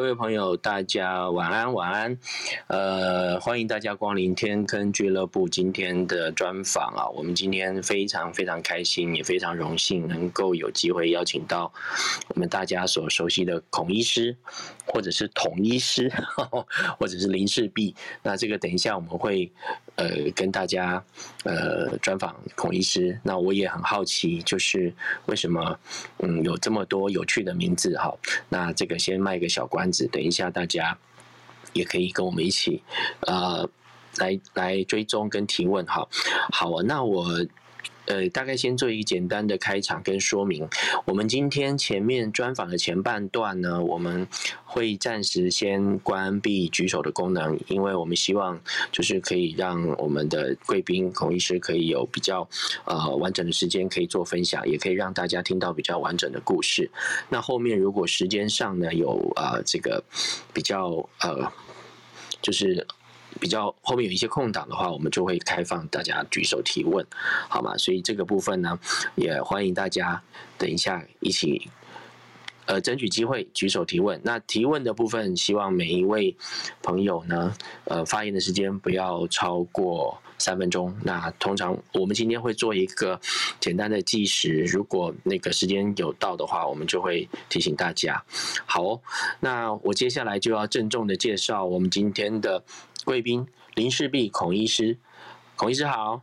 各位朋友，大家晚安，晚安。呃，欢迎大家光临天坑俱乐部今天的专访啊。我们今天非常非常开心，也非常荣幸能够有机会邀请到我们大家所熟悉的孔医师，或者是统医师，或者是林氏璧。那这个等一下我们会呃跟大家呃专访孔医师。那我也很好奇，就是为什么嗯有这么多有趣的名字哈？那这个先卖个小关子。等一下，大家也可以跟我们一起，呃，来来追踪跟提问。哈，好啊。那我呃，大概先做一个简单的开场跟说明。我们今天前面专访的前半段呢，我们会暂时先关闭举手的功能，因为我们希望就是可以让我们的贵宾孔医师可以有比较呃完整的时间可以做分享，也可以让大家听到比较完整的故事。那后面如果时间上呢有呃这个比较呃就是。比较后面有一些空档的话，我们就会开放大家举手提问，好吗？所以这个部分呢，也欢迎大家等一下一起，呃，争取机会举手提问。那提问的部分，希望每一位朋友呢，呃，发言的时间不要超过三分钟。那通常我们今天会做一个简单的计时，如果那个时间有到的话，我们就会提醒大家。好哦，那我接下来就要郑重的介绍我们今天的。贵宾林世璧孔医师，孔医师好。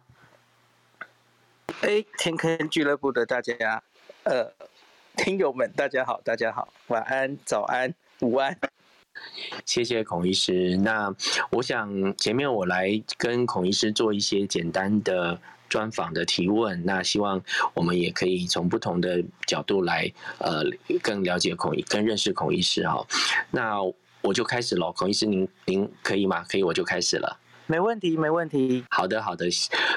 哎，天坑俱乐部的大家，呃，听友们，大家好，大家好，晚安、早安、午安。谢谢孔医师。那我想前面我来跟孔医师做一些简单的专访的提问，那希望我们也可以从不同的角度来，呃，更了解孔医，更认识孔医师哈。那我就开始了，孔医师，您您可以吗？可以，我就开始了。没问题，没问题。好的，好的。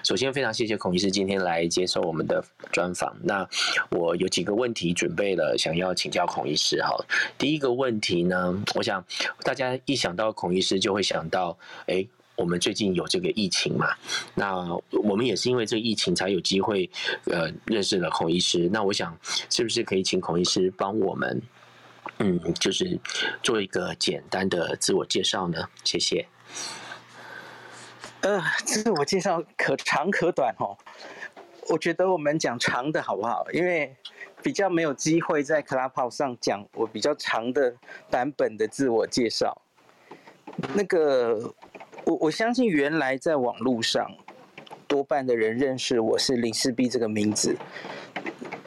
首先，非常谢谢孔医师今天来接受我们的专访。那我有几个问题准备了，想要请教孔医师。哈，第一个问题呢，我想大家一想到孔医师，就会想到，哎，我们最近有这个疫情嘛？那我们也是因为这个疫情才有机会，呃，认识了孔医师。那我想，是不是可以请孔医师帮我们？嗯，就是做一个简单的自我介绍呢，谢谢。呃，自我介绍可长可短哦。我觉得我们讲长的好不好？因为比较没有机会在 Clubhouse 上讲我比较长的版本的自我介绍。那个，我我相信原来在网络上多半的人认识我是林氏璧这个名字。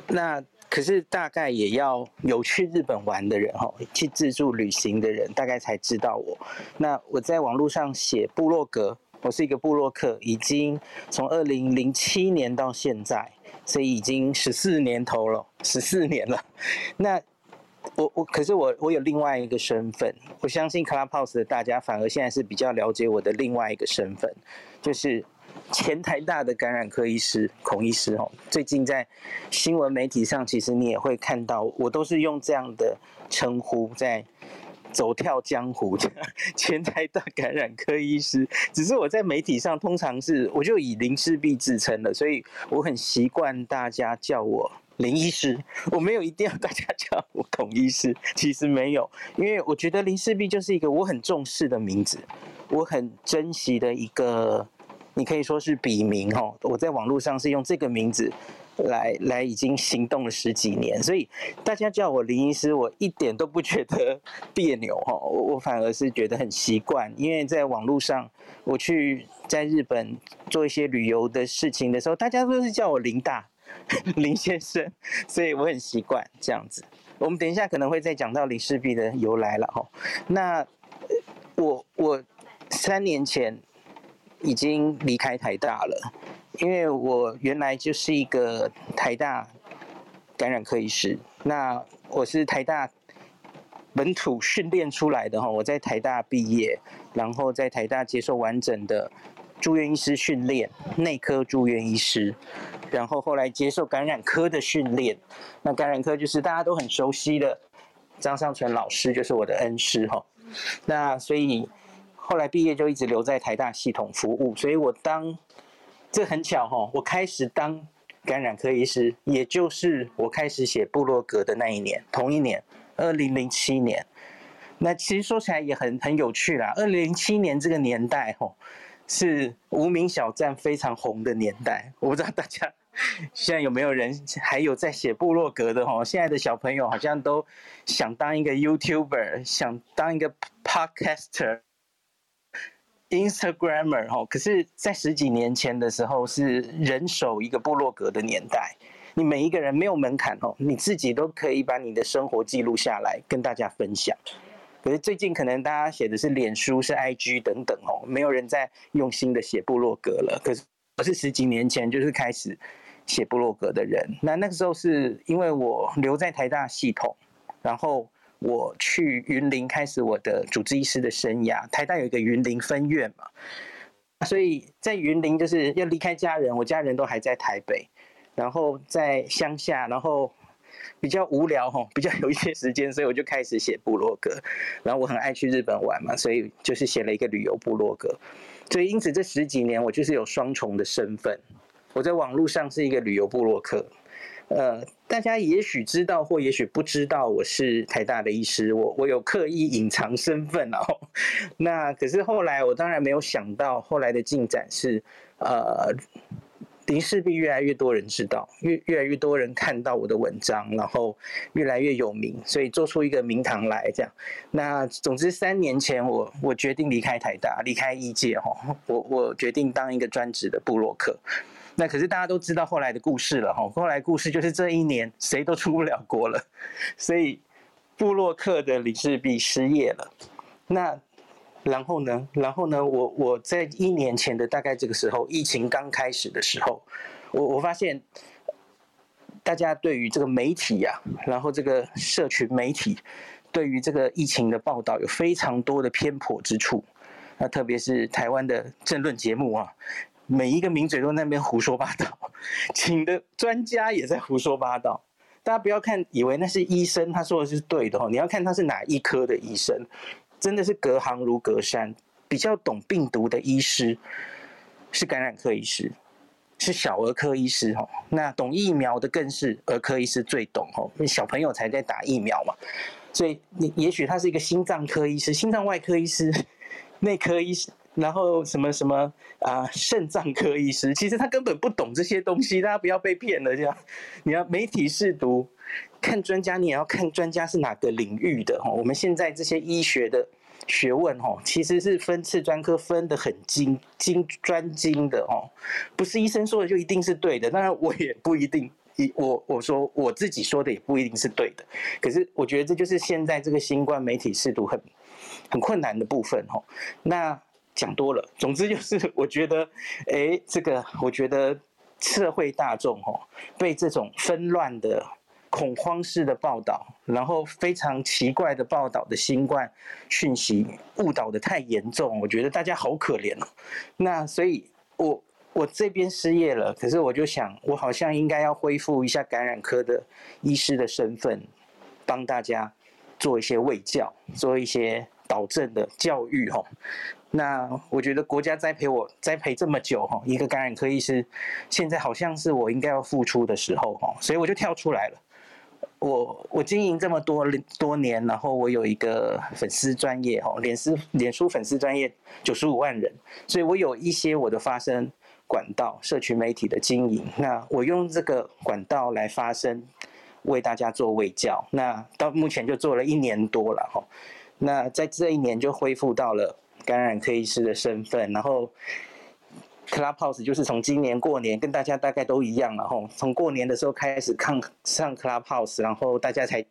那。可是大概也要有去日本玩的人哈，去自助旅行的人，大概才知道我。那我在网络上写部落格，我是一个部落客，已经从二零零七年到现在，所以已经十四年头了，十四年了。那我我可是我我有另外一个身份，我相信 Clubhouse 的大家反而现在是比较了解我的另外一个身份，就是。前台大的感染科医师孔医师哦，最近在新闻媒体上，其实你也会看到，我都是用这样的称呼在走跳江湖 前台大感染科医师。只是我在媒体上通常是我就以林氏璧自称了，所以我很习惯大家叫我林医师，我没有一定要大家叫我孔医师，其实没有，因为我觉得林氏璧就是一个我很重视的名字，我很珍惜的一个。你可以说是笔名哈，我在网络上是用这个名字来来已经行动了十几年，所以大家叫我林医师，我一点都不觉得别扭哈，我我反而是觉得很习惯，因为在网络上我去在日本做一些旅游的事情的时候，大家都是叫我林大 林先生，所以我很习惯这样子。我们等一下可能会再讲到林氏璧的由来了哈。那我我三年前。已经离开台大了，因为我原来就是一个台大感染科医师。那我是台大本土训练出来的哈，我在台大毕业，然后在台大接受完整的住院医师训练，内科住院医师，然后后来接受感染科的训练。那感染科就是大家都很熟悉的张尚存老师，就是我的恩师哈。那所以。后来毕业就一直留在台大系统服务，所以我当这很巧哈，我开始当感染科医师，也就是我开始写部落格的那一年，同一年，二零零七年。那其实说起来也很很有趣啦。二零零七年这个年代，吼，是无名小站非常红的年代。我不知道大家 现在有没有人还有在写部落格的吼？现在的小朋友好像都想当一个 YouTuber，想当一个 Podcaster、Instagrammer 吼。可是，在十几年前的时候，是人手一个部落格的年代。你每一个人没有门槛哦，你自己都可以把你的生活记录下来跟大家分享。可是最近可能大家写的是脸书、是 IG 等等哦，没有人在用心的写部落格了。可是我是十几年前就是开始写部落格的人。那那个时候是因为我留在台大系统，然后我去云林开始我的主治医师的生涯。台大有一个云林分院嘛，所以在云林就是要离开家人，我家人都还在台北。然后在乡下，然后比较无聊哈，比较有一些时间，所以我就开始写部落格。然后我很爱去日本玩嘛，所以就是写了一个旅游部落格。所以因此这十几年我就是有双重的身份，我在网络上是一个旅游部落客。呃，大家也许知道或也许不知道我是台大的医师，我我有刻意隐藏身份哦。那可是后来我当然没有想到，后来的进展是呃。林氏璧越来越多人知道，越越来越多人看到我的文章，然后越来越有名，所以做出一个名堂来。这样，那总之三年前我我决定离开台大，离开医界哦，我我决定当一个专职的部落客。那可是大家都知道后来的故事了哈，后来故事就是这一年谁都出不了国了，所以布洛克的林氏璧失业了。那。然后呢？然后呢？我我在一年前的大概这个时候，疫情刚开始的时候，我我发现大家对于这个媒体呀、然后这个社群媒体对于这个疫情的报道有非常多的偏颇之处。那特别是台湾的政论节目啊，每一个名嘴都在那边胡说八道，请的专家也在胡说八道。大家不要看以为那是医生，他说的是对的哦，你要看他是哪一科的医生。真的是隔行如隔山，比较懂病毒的医师是感染科医师，是小儿科医师哦。那懂疫苗的更是儿科医师最懂哦，因为小朋友才在打疫苗嘛。所以你也许他是一个心脏科医师、心脏外科医师、内科医师，然后什么什么啊肾脏科医师，其实他根本不懂这些东西，大家不要被骗了这样。你要媒体试读。看专家，你也要看专家是哪个领域的哈。我们现在这些医学的学问哈，其实是分次专科分得很精精专精的哦，不是医生说的就一定是对的。当然我也不一定，我我说我自己说的也不一定是对的。可是我觉得这就是现在这个新冠媒体试读很很困难的部分哈。那讲多了，总之就是我觉得，哎，这个我觉得社会大众哈被这种纷乱的。恐慌式的报道，然后非常奇怪的报道的新冠讯息误导得太严重，我觉得大家好可怜哦。那所以我，我我这边失业了，可是我就想，我好像应该要恢复一下感染科的医师的身份，帮大家做一些卫教，做一些导正的教育哈。那我觉得国家栽培我栽培这么久哈，一个感染科医师，现在好像是我应该要付出的时候哈，所以我就跳出来了。我我经营这么多多年，然后我有一个粉丝专业哈，脸书脸书粉丝专业九十五万人，所以我有一些我的发声管道，社群媒体的经营。那我用这个管道来发声，为大家做卫教。那到目前就做了一年多了哈。那在这一年就恢复到了感染科医师的身份，然后。Clubhouse 就是从今年过年跟大家大概都一样了吼，从过年的时候开始看上 Clubhouse，然后大家才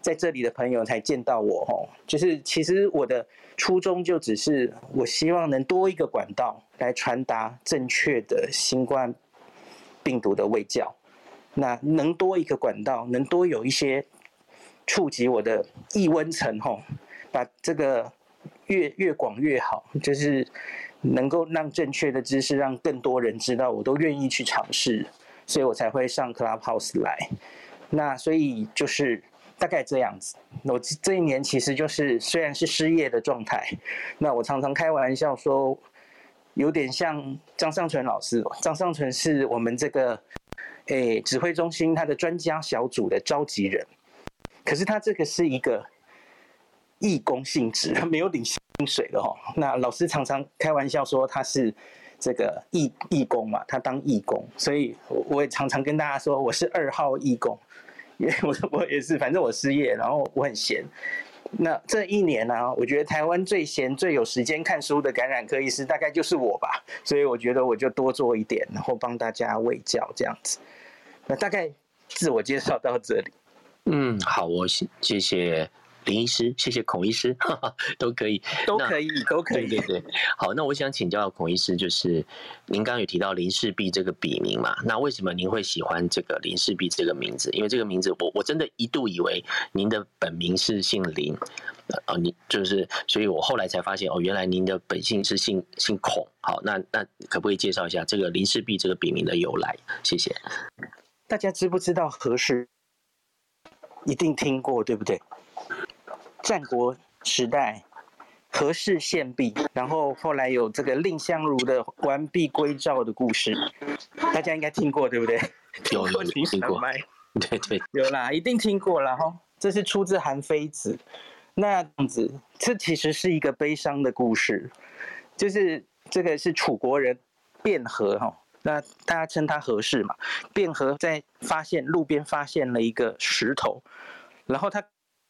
在这里的朋友才见到我吼，就是其实我的初衷就只是我希望能多一个管道来传达正确的新冠病毒的卫教，那能多一个管道，能多有一些触及我的异温层吼，把这个越越广越好，就是。能够让正确的知识让更多人知道，我都愿意去尝试，所以我才会上 Clubhouse 来。那所以就是大概这样子。我这一年其实就是虽然是失业的状态，那我常常开玩笑说，有点像张尚淳老师。张尚淳是我们这个诶指挥中心他的专家小组的召集人，可是他这个是一个义工性质，他 没有领薪水的哦。那老师常常开玩笑说他是这个义义工嘛，他当义工，所以我也常常跟大家说我是二号义工，因为我我也是，反正我失业，然后我很闲。那这一年呢、啊，我觉得台湾最闲、最有时间看书的感染科医师大概就是我吧，所以我觉得我就多做一点，然后帮大家喂教这样子。那大概自我介绍到这里。嗯，好，我谢谢林医师，谢谢孔医师，哈哈，都可以，都可以，都可以。对对对，好，那我想请教孔医师，就是您刚刚有提到林氏璧这个笔名嘛？那为什么您会喜欢这个林氏璧这个名字？因为这个名字，我我真的一度以为您的本名是姓林，呃，你就是，所以我后来才发现，哦，原来您的本姓是姓姓孔。好，那那可不可以介绍一下这个林氏璧这个笔名的由来？谢谢。大家知不知道何氏？一定听过，对不对？战国时代，何氏献璧，然后后来有这个蔺相如的完璧归赵的故事，大家应该听过，对不对？有有 听过，对对，有啦，一定听过了哈。这是出自《韩非子》，那样子，这其实是一个悲伤的故事，就是这个是楚国人卞和哈。那大家称他何氏嘛？卞和在发现路边发现了一个石头，然后他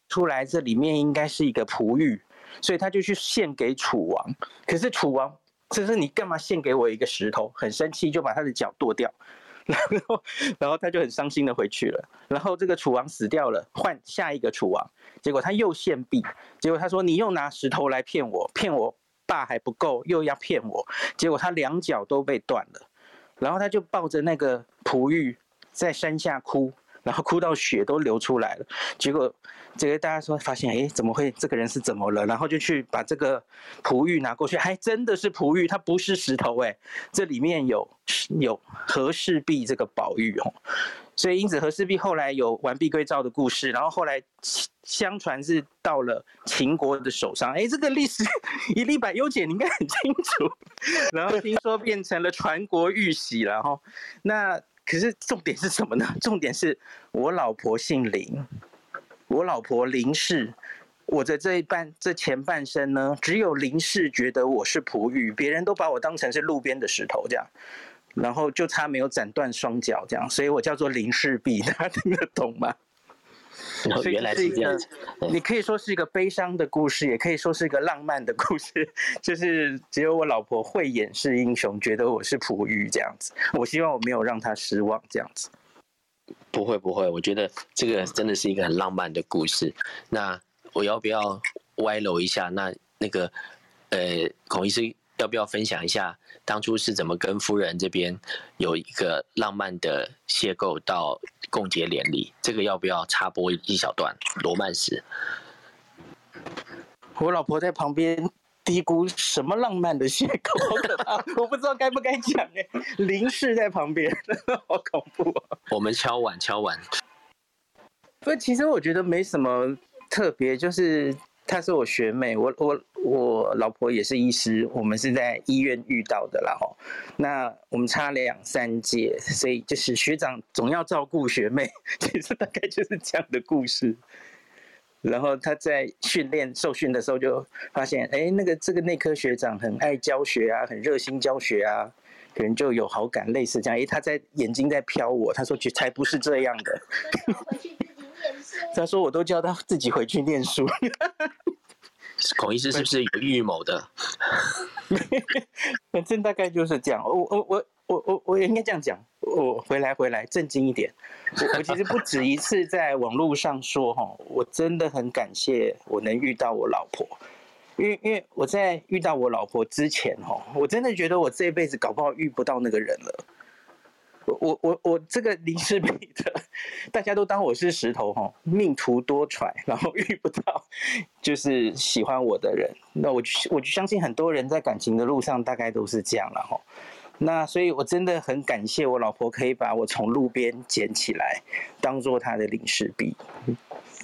出来这里面应该是一个璞玉，所以他就去献给楚王。可是楚王，这是你干嘛献给我一个石头？很生气，就把他的脚剁掉，然后然后他就很伤心的回去了。然后这个楚王死掉了，换下一个楚王，结果他又献璧，结果他说你又拿石头来骗我，骗我爸还不够，又要骗我，结果他两脚都被断了。然后他就抱着那个璞玉在山下哭，然后哭到血都流出来了。结果这个大家说发现，哎，怎么会？这个人是怎么了？然后就去把这个璞玉拿过去，还真的是璞玉，它不是石头哎，这里面有有和氏璧这个宝玉哦。所以因此和氏璧后来有完璧归赵的故事，然后后来相传是到了秦国的手上，哎，这个历史一历百优解你应该很清楚。然后听说变成了传国玉玺了哈。那可是重点是什么呢？重点是我老婆姓林，我老婆林氏，我的这一半这前半生呢，只有林氏觉得我是璞玉，别人都把我当成是路边的石头这样。然后就差没有斩断双脚这样，所以我叫做林氏璧，大家听得懂吗？哦，原来是这样子。你可以说是一个悲伤的故事，也可以说是一个浪漫的故事。就是只有我老婆慧眼识英雄，觉得我是璞玉这样子。我希望我没有让她失望这样子。不会不会，我觉得这个真的是一个很浪漫的故事。那我要不要歪楼一下？那那个呃，孔医师。要不要分享一下当初是怎么跟夫人这边有一个浪漫的邂逅到共结连理？这个要不要插播一小段罗曼史？我老婆在旁边嘀咕什么浪漫的邂逅，好可怕！我不知道该不该讲哎。林氏在旁边，好恐怖啊！我们敲碗敲碗。不，其实我觉得没什么特别，就是。她是我学妹，我我我老婆也是医师，我们是在医院遇到的啦吼。那我们差两三届，所以就是学长总要照顾学妹，其 实大概就是这样的故事。然后他在训练受训的时候就发现，哎，那个这个内科学长很爱教学啊，很热心教学啊，可能就有好感，类似这样。哎，他在眼睛在瞟我，他说才不是这样的。他说：“我都叫他自己回去念书。”孔医师是不是有预谋的？反正大概就是这样。我我我我我我也应该这样讲。我回来回来，正经一点。我我其实不止一次在网络上说哈，我真的很感谢我能遇到我老婆，因为因为我在遇到我老婆之前哈，我真的觉得我这一辈子搞不好遇不到那个人了。我我我这个 林氏璧的，大家都当我是石头哈，命途多舛，然后遇不到就是喜欢我的人。那我我就相信很多人在感情的路上大概都是这样了哈。那所以我真的很感谢我老婆可以把我从路边捡起来，当做她的林氏璧。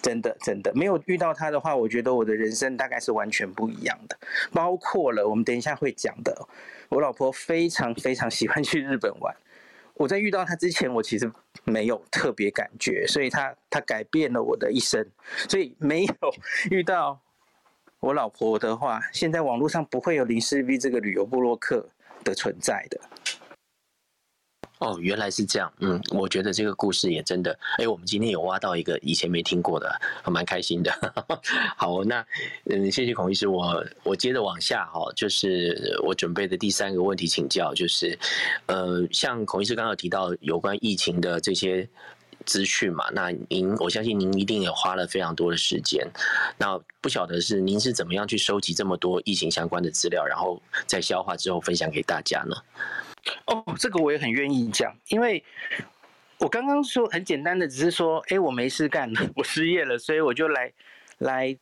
真的真的没有遇到她的话，我觉得我的人生大概是完全不一样的。包括了我们等一下会讲的，我老婆非常非常喜欢去日本玩。我在遇到他之前，我其实没有特别感觉，所以他他改变了我的一生，所以没有遇到我老婆的话，现在网络上不会有林氏 B 这个旅游部落客的存在的。哦，原来是这样。嗯，我觉得这个故事也真的，哎，我们今天有挖到一个以前没听过的，蛮开心的。好，那嗯，谢谢孔医师，我我接着往下哈，就是我准备的第三个问题请教，就是呃，像孔医师刚刚提到有关疫情的这些资讯嘛，那您我相信您一定也花了非常多的时间，那不晓得是您是怎么样去收集这么多疫情相关的资料，然后在消化之后分享给大家呢？哦，这个我也很愿意讲，因为我刚刚说很简单的，只是说，哎，我没事干了，我失业了，所以我就来来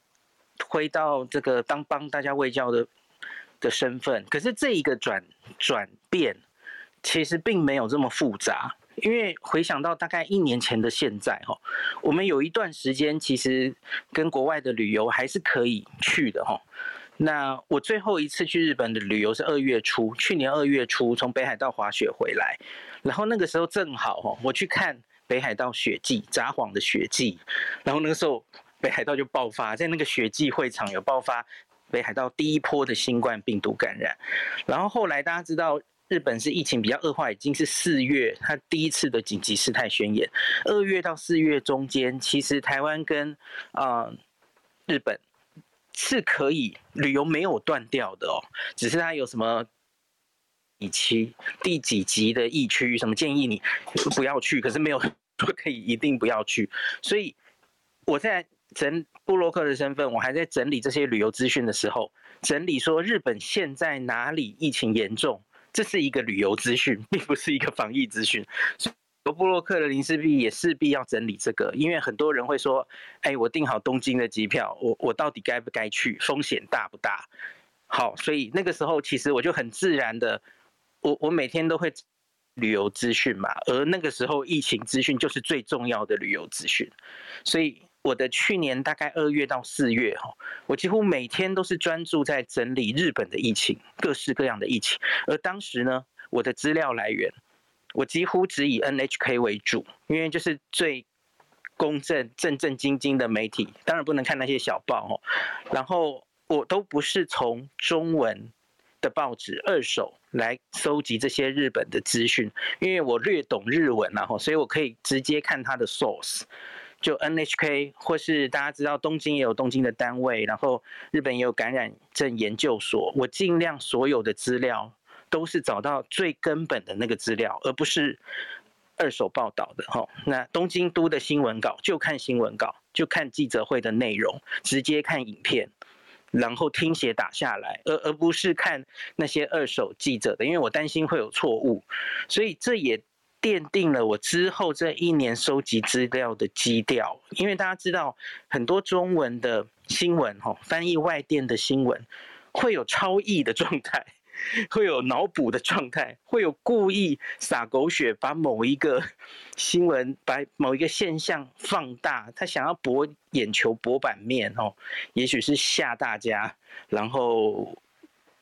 回到这个当帮大家卫教的的身份。可是这一个转转变，其实并没有这么复杂，因为回想到大概一年前的现在，哈，我们有一段时间其实跟国外的旅游还是可以去的，哈。那我最后一次去日本的旅游是二月初，去年二月初从北海道滑雪回来，然后那个时候正好哦，我去看北海道雪季，札幌的雪季，然后那个时候北海道就爆发，在那个雪季会场有爆发北海道第一波的新冠病毒感染，然后后来大家知道日本是疫情比较恶化，已经是四月，它第一次的紧急事态宣言，二月到四月中间，其实台湾跟啊、日本。是可以旅游没有断掉的哦，只是它有什么第期第几级的疫区，什么建议你不要去，可是没有说可以一定不要去。所以我在整布洛克的身份，我还在整理这些旅游资讯的时候，整理说日本现在哪里疫情严重，这是一个旅游资讯，并不是一个防疫资讯。部落客的林氏璧也势必要整理这个，因为很多人会说：“哎，我订好东京的机票，我我到底该不该去？风险大不大？”好，所以那个时候其实我就很自然的，我我每天都会旅游资讯嘛，而那个时候疫情资讯就是最重要的旅游资讯，所以我的去年大概二月到四月哈，我几乎每天都是专注在整理日本的疫情，各式各样的疫情，而当时呢，我的资料来源。我几乎只以 NHK 为主，因为就是最公正、正正经经的媒体，当然不能看那些小报哦。然后我都不是从中文的报纸二手来搜集这些日本的资讯，因为我略懂日文然后，所以我可以直接看它的 source，就 NHK 或是大家知道东京也有东京的单位，然后日本也有感染症研究所，我尽量所有的资料。都是找到最根本的那个资料，而不是二手报道的哈。那东京都的新闻稿就看新闻稿，就看记者会的内容，直接看影片，然后听写打下来，而而不是看那些二手记者的，因为我担心会有错误。所以这也奠定了我之后这一年收集资料的基调。因为大家知道，很多中文的新闻哈，翻译外电的新闻会有超译的状态。会有脑补的状态，会有故意撒狗血，把某一个新闻、把某一个现象放大，他想要博眼球、博版面哦，也许是吓大家，然后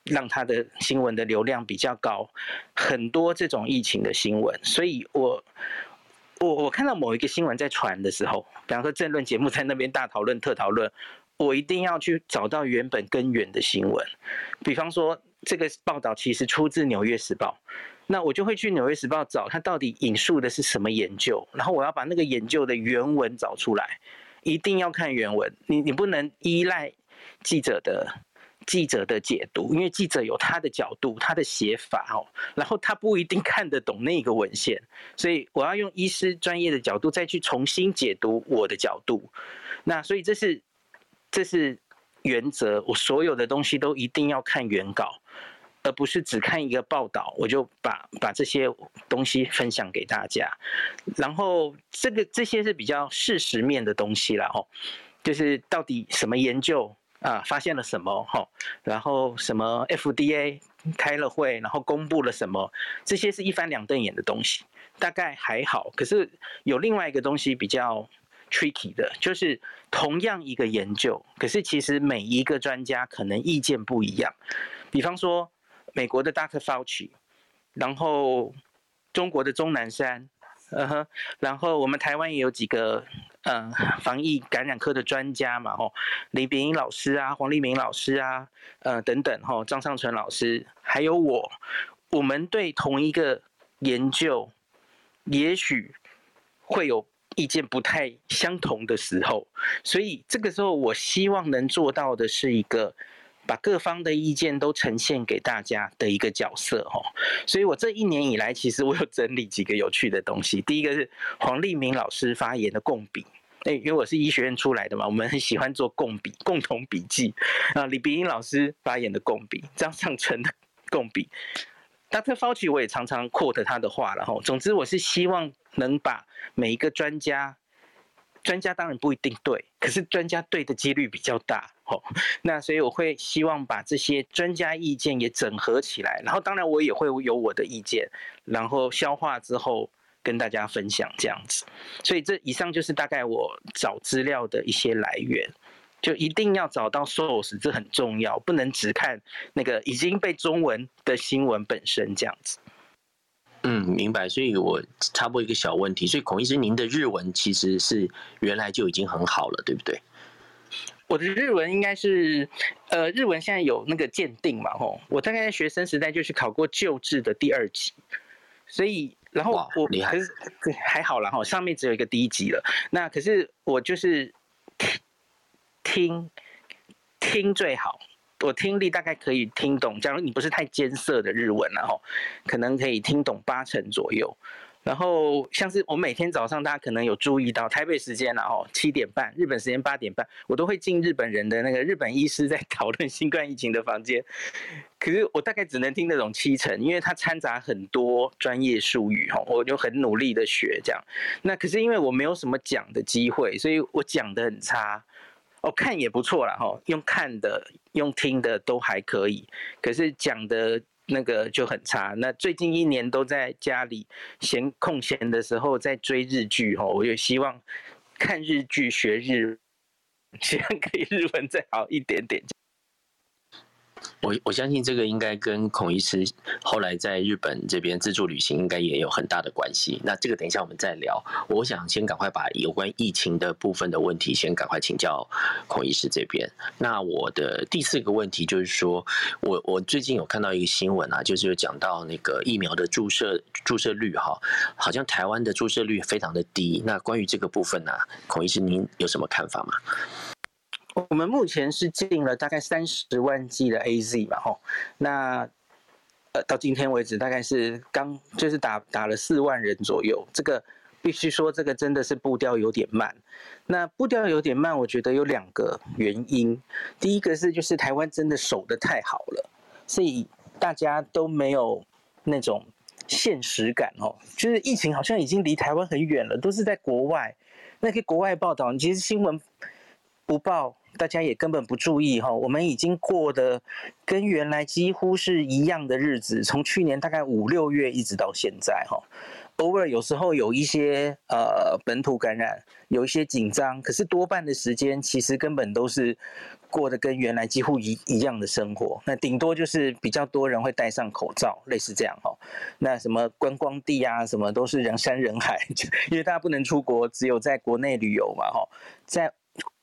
让他的新闻的流量比较高。很多这种疫情的新闻，所以我我我看到某一个新闻在传的时候，比方说政论节目在那边大讨论、特讨论，我一定要去找到原本根源的新闻，比方说。这个报道其实出自《纽约时报》，那我就会去《纽约时报》找它到底引述的是什么研究，然后我要把那个研究的原文找出来，一定要看原文。你你不能依赖记者的记者的解读，因为记者有他的角度、他的写法哦，然后他不一定看得懂那个文献，所以我要用医师专业的角度再去重新解读我的角度。那所以这是这是原则，我所有的东西都一定要看原稿。而不是只看一个报道，我就把把这些东西分享给大家。然后这个这些是比较事实面的东西了吼，就是到底什么研究啊发现了什么吼，然后什么 FDA 开了会，然后公布了什么，这些是一翻两瞪眼的东西，大概还好。可是有另外一个东西比较 tricky 的，就是同样一个研究，可是其实每一个专家可能意见不一样，比方说。美国的 Dr. Fauci，然后中国的钟南山，嗯哼，然后我们台湾也有几个呃防疫感染科的专家嘛，吼，李秉英老师啊，黄立明老师啊，呃等等，吼，张尚存老师，还有我，我们对同一个研究，也许会有意见不太相同的时候，所以这个时候我希望能做到的是一个。把各方的意见都呈现给大家的一个角色哈，所以我这一年以来，其实我有整理几个有趣的东西。第一个是黄立明老师发言的共笔，哎，因为我是医学院出来的嘛，我们很喜欢做共笔、共同笔记啊。李秉英老师发言的共笔，张尚存的共笔，Dr. Fauci 我也常常 quote 他的话了哈。总之，我是希望能把每一个专家。专家当然不一定对，可是专家对的几率比较大，哦。那所以我会希望把这些专家意见也整合起来，然后当然我也会有我的意见，然后消化之后跟大家分享这样子。所以这以上就是大概我找资料的一些来源，就一定要找到 source，这很重要，不能只看那个已经被中文的新闻本身这样子。嗯，明白。所以我插播一个小问题，所以孔医师，您的日文其实是原来就已经很好了，对不对？我的日文应该是，呃，日文现在有那个鉴定嘛，吼，我大概在学生时代就是考过旧制的第二级，所以然后我可是还好啦，哈，上面只有一个第一级了。那可是我就是听听听最好。我听力大概可以听懂，假如你不是太艰涩的日文，然后可能可以听懂八成左右。然后像是我每天早上，大家可能有注意到台北时间，然后七点半，日本时间八点半，我都会进日本人的那个日本医师在讨论新冠疫情的房间。可是我大概只能听得懂七成，因为它掺杂很多专业术语，哈，我就很努力的学这样。那可是因为我没有什么讲的机会，所以我讲的很差。哦，看也不错啦，哈，用看的、用听的都还可以，可是讲的那个就很差。那最近一年都在家里闲空闲的时候在追日剧，哈，我就希望看日剧学日，希望可以日文再好一点点。我我相信这个应该跟孔医师后来在日本这边自助旅行应该也有很大的关系。那这个等一下我们再聊。我想先赶快把有关疫情的部分的问题先赶快请教孔医师这边。那我的第四个问题就是说，我我最近有看到一个新闻啊，就是有讲到那个疫苗的注射注射率哈，好像台湾的注射率非常的低。那关于这个部分呢，孔医师您有什么看法吗？我们目前是进了大概三十万剂的 AZ 嘛，吼，那呃到今天为止大概是刚就是打打了四万人左右，这个必须说这个真的是步调有点慢。那步调有点慢，我觉得有两个原因，第一个是就是台湾真的守得太好了，所以大家都没有那种现实感哦，就是疫情好像已经离台湾很远了，都是在国外，那个国外报道，其实新闻不报。大家也根本不注意哈，我们已经过的跟原来几乎是一样的日子，从去年大概五六月一直到现在哈，偶尔有时候有一些呃本土感染，有一些紧张，可是多半的时间其实根本都是过得跟原来几乎一一样的生活，那顶多就是比较多人会戴上口罩，类似这样哈。那什么观光地啊，什么都是人山人海，因为大家不能出国，只有在国内旅游嘛哈，在。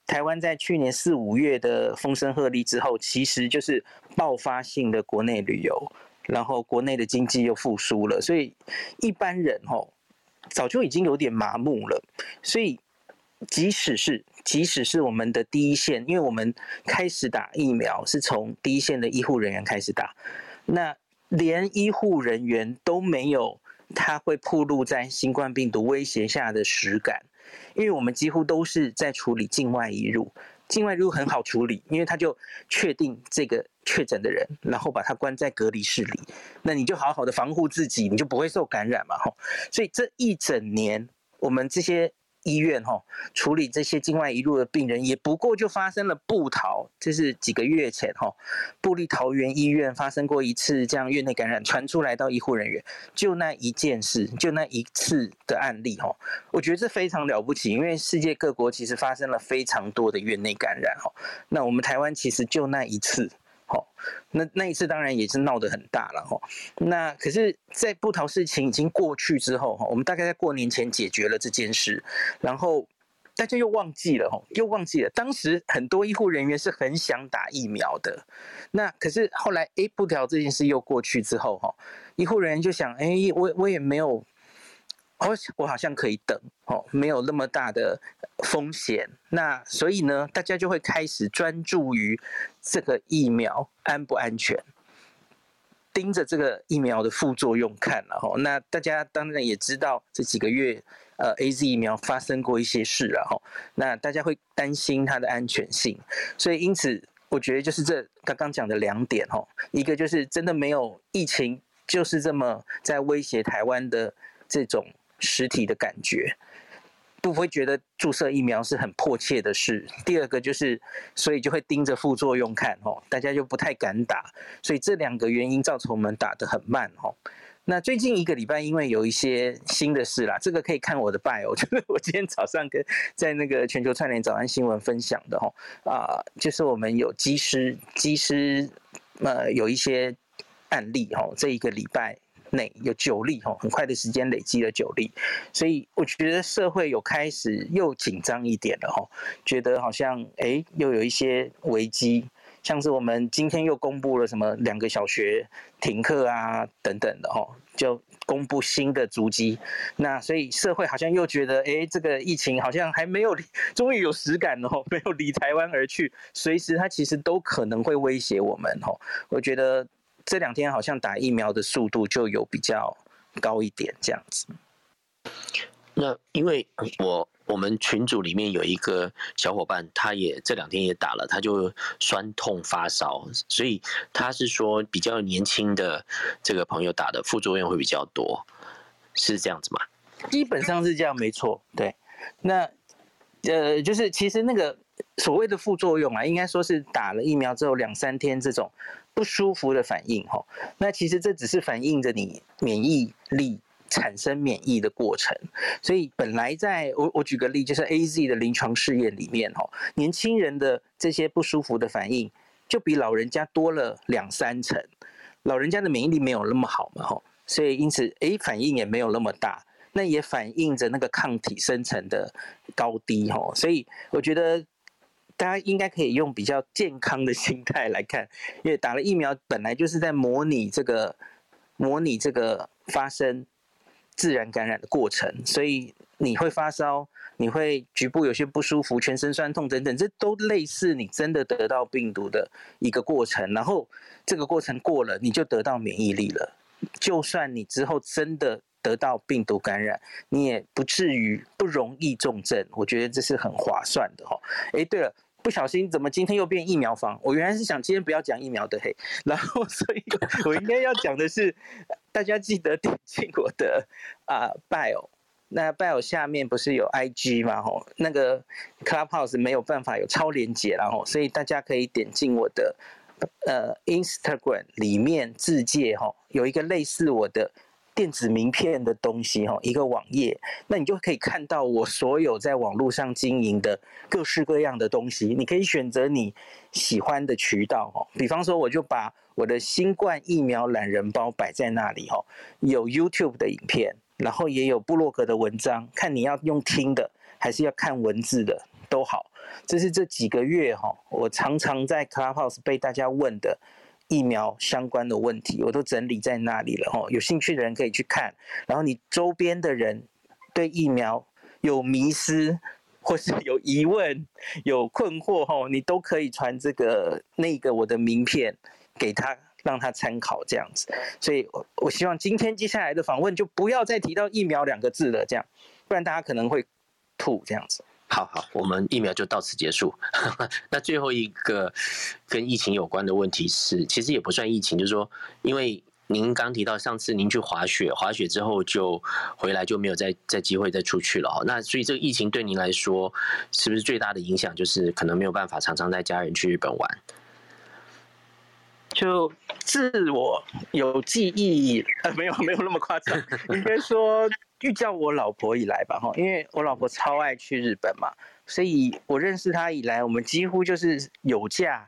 台湾在去年四五月的风声鹤唳之后，其实就是爆发性的国内旅游，然后国内的经济又复苏了，所以一般人吼早就已经有点麻木了。所以即使是即使是我们的第一线，因为我们开始打疫苗是从第一线的医护人员开始打，那连医护人员都没有他会暴露在新冠病毒威胁下的实感。因为我们几乎都是在处理境外移入，境外移入很好处理，因为他就确定这个确诊的人，然后把他关在隔离室里，那你就好好的防护自己，你就不会受感染嘛，吼。所以这一整年，我们这些。医院哈处理这些境外移入的病人，也不过就发生了布桃，这是几个月前哈，布立桃园医院发生过一次这样院内感染传出来到医护人员，就那一件事，就那一次的案例哈，我觉得这非常了不起，因为世界各国其实发生了非常多的院内感染哈，那我们台湾其实就那一次。好，那那一次当然也是闹得很大了哈。那可是，在布桃事情已经过去之后哈，我们大概在过年前解决了这件事，然后大家又忘记了吼，又忘记了，当时很多医护人员是很想打疫苗的。那可是后来，哎，布条这件事又过去之后，哈，医护人员就想，哎，我我也没有，我我好像可以等，哦，没有那么大的风险。那所以呢，大家就会开始专注于这个疫苗安不安全。盯着这个疫苗的副作用看了哈，那大家当然也知道这几个月呃 AZ 疫苗发生过一些事了哈，那大家会担心它的安全性，所以因此我觉得就是这刚刚讲的两点哈，一个就是真的没有疫情就是这么在威胁台湾的这种实体的感觉。不会觉得注射疫苗是很迫切的事。第二个就是，所以就会盯着副作用看哦，大家就不太敢打。所以这两个原因造成我们打得很慢哦。那最近一个礼拜，因为有一些新的事啦，这个可以看我的 bio，就是我今天早上跟在那个全球串联早安新闻分享的哦。啊，就是我们有机师，机师呃有一些案例哦，这一个礼拜。内有九例吼，很快的时间累积了九例，所以我觉得社会有开始又紧张一点了吼，觉得好像哎又有一些危机，像是我们今天又公布了什么两个小学停课啊等等的吼，就公布新的足迹，那所以社会好像又觉得哎这个疫情好像还没有，终于有实感了吼，没有离台湾而去，随时它其实都可能会威胁我们吼，我觉得。这两天好像打疫苗的速度就有比较高一点，这样子。那因为我我们群组里面有一个小伙伴，他也这两天也打了，他就酸痛发烧，所以他是说比较年轻的这个朋友打的副作用会比较多，是这样子吗？基本上是这样，没错。对，那呃，就是其实那个所谓的副作用啊，应该说是打了疫苗之后两三天这种。不舒服的反应，哈，那其实这只是反映着你免疫力产生免疫的过程。所以本来在我我举个例，就是 AZ 的临床试验里面，哈，年轻人的这些不舒服的反应就比老人家多了两三成。老人家的免疫力没有那么好嘛，哈，所以因此，诶，反应也没有那么大。那也反映着那个抗体生成的高低，哈。所以我觉得。大家应该可以用比较健康的心态来看，因为打了疫苗本来就是在模拟这个模拟这个发生自然感染的过程，所以你会发烧，你会局部有些不舒服、全身酸痛等等，这都类似你真的得到病毒的一个过程。然后这个过程过了，你就得到免疫力了。就算你之后真的得到病毒感染，你也不至于不容易重症。我觉得这是很划算的哈。哎，对了。不小心怎么今天又变疫苗房？我原来是想今天不要讲疫苗的嘿，然后 所以我应该要讲的是，大家记得点进我的啊、bio，那 bio 下面不是有 IG 吗？吼，那个 Clubhouse 没有办法有超连接，然后所以大家可以点进我的呃 Instagram 里面自介吼，有一个类似我的。电子名片的东西哈，一个网页，那你就可以看到我所有在网络上经营的各式各样的东西。你可以选择你喜欢的渠道哈，比方说我就把我的新冠疫苗懒人包摆在那里哈，有 YouTube 的影片，然后也有部落格的文章，看你要用听的还是要看文字的都好。这是这几个月哈，我常常在 Clubhouse 被大家问的。疫苗相关的问题，我都整理在那里了哦。有兴趣的人可以去看。然后你周边的人对疫苗有迷思，或是有疑问、有困惑哦，你都可以传这个那个我的名片给他，让他参考这样子。所以，我我希望今天接下来的访问就不要再提到疫苗两个字了，这样，不然大家可能会吐这样子。好好，我们疫苗就到此结束。那最后一个跟疫情有关的问题是，其实也不算疫情，就是说，因为您刚提到上次您去滑雪，滑雪之后就回来就没有再再机会再出去了。那所以这个疫情对您来说，是不是最大的影响就是可能没有办法常常带家人去日本玩？就自我有记忆，呃，没有没有那么夸张，应该说。就叫我老婆以来吧，哈，因为我老婆超爱去日本嘛，所以我认识她以来，我们几乎就是有假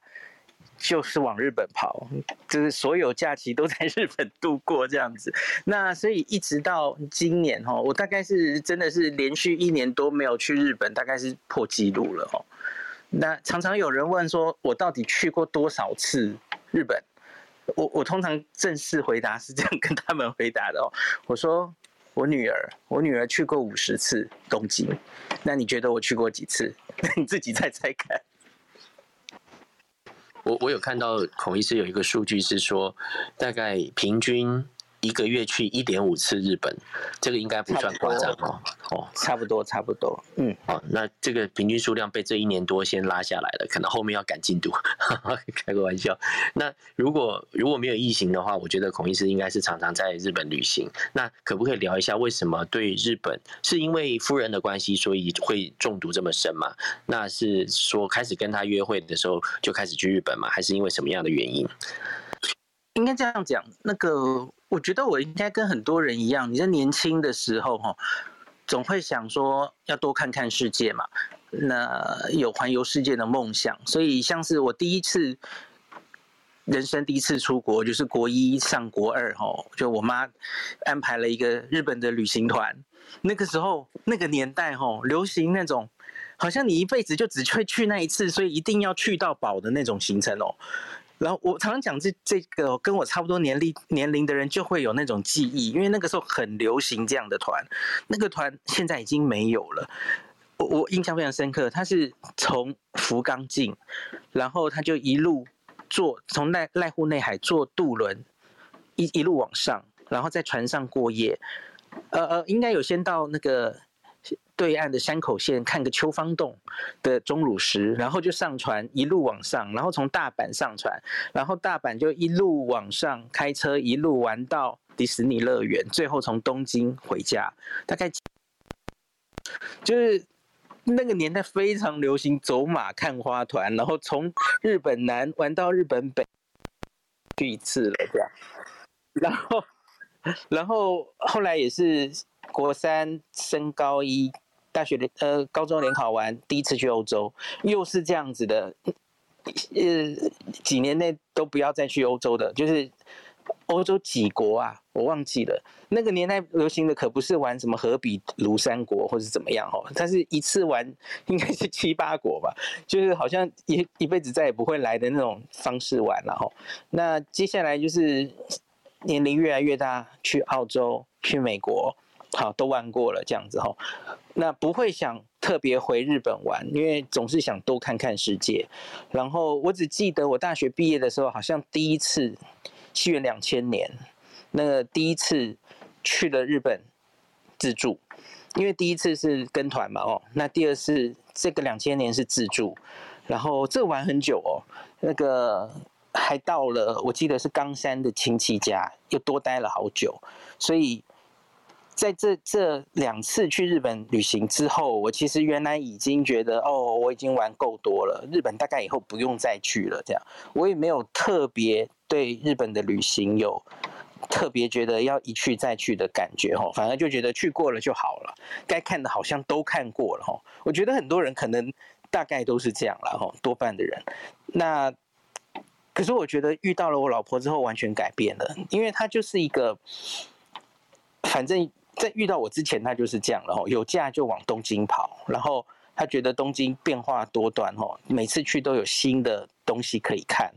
就是往日本跑，就是所有假期都在日本度过这样子。那所以一直到今年哈，我大概是真的是连续一年多没有去日本，大概是破纪录了哦。那常常有人问说，我到底去过多少次日本？我我通常正式回答是这样跟他们回答的哦。我说我女儿，我女儿去过五十次东京。那你觉得我去过几次？你自己猜猜看。我我有看到孔医师有一个数据是说，大概平均。一个月去一点五次日本，这个应该不算夸张哦。哦，差不多，差不多。嗯，哦，那这个平均数量被这一年多先拉下来了，可能后面要赶进度。开个玩笑。那如果如果没有疫情的话，我觉得孔医师应该是常常在日本旅行。那可不可以聊一下，为什么对日本是因为夫人的关系，所以会中毒这么深吗？那是说开始跟他约会的时候就开始去日本吗？还是因为什么样的原因？应该这样讲，那个我觉得我应该跟很多人一样，你在年轻的时候哈，总会想说要多看看世界嘛，那有环游世界的梦想，所以像是我第一次人生第一次出国，就是国一上国二哈，就我妈安排了一个日本的旅行团，那个时候那个年代哈，流行那种好像你一辈子就只会去那一次，所以一定要去到饱的那种行程哦。然后我常常讲这这个跟我差不多年龄年龄的人就会有那种记忆，因为那个时候很流行这样的团，那个团现在已经没有了。我我印象非常深刻，他是从福冈进，然后他就一路坐从濑濑户内海坐渡轮一一路往上，然后在船上过夜。呃呃，应该有先到那个。对岸的山口县看个秋芳洞的钟乳石，然后就上船一路往上，然后从大阪上船，然后大阪就一路往上开车一路玩到迪士尼乐园，最后从东京回家。大概就是那个年代非常流行走马看花团，然后从日本南玩到日本北去一次了这样，然后然后后来也是国三升高一。大学的呃，高中联考完，第一次去欧洲，又是这样子的，呃，几年内都不要再去欧洲的，就是欧洲几国啊，我忘记了。那个年代流行的可不是玩什么何比卢三国或是怎么样哦，他是一次玩应该是七八国吧，就是好像一一辈子再也不会来的那种方式玩了哈。那接下来就是年龄越来越大，去澳洲、去美国，好都玩过了这样子哈。那不会想特别回日本玩，因为总是想多看看世界。然后我只记得我大学毕业的时候，好像第一次，西元两千年，那个第一次去了日本自助，因为第一次是跟团嘛，哦，那第二次这个两千年是自助，然后这玩很久哦，那个还到了，我记得是冈山的亲戚家，又多待了好久，所以。在这这两次去日本旅行之后，我其实原来已经觉得哦，我已经玩够多了，日本大概以后不用再去了。这样，我也没有特别对日本的旅行有特别觉得要一去再去的感觉哦，反而就觉得去过了就好了，该看的好像都看过了哈。我觉得很多人可能大概都是这样了哈，多半的人。那可是我觉得遇到了我老婆之后完全改变了，因为她就是一个反正。在遇到我之前，他就是这样了吼，有假就往东京跑，然后他觉得东京变化多端吼，每次去都有新的东西可以看，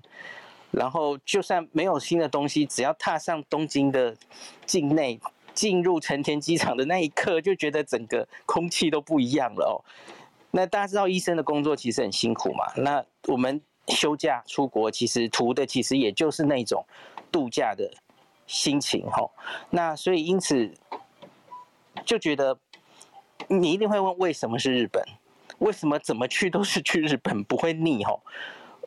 然后就算没有新的东西，只要踏上东京的境内，进入成田机场的那一刻，就觉得整个空气都不一样了哦。那大家知道医生的工作其实很辛苦嘛，那我们休假出国，其实图的其实也就是那种度假的心情吼，那所以因此。就觉得你一定会问为什么是日本？为什么怎么去都是去日本，不会腻吼？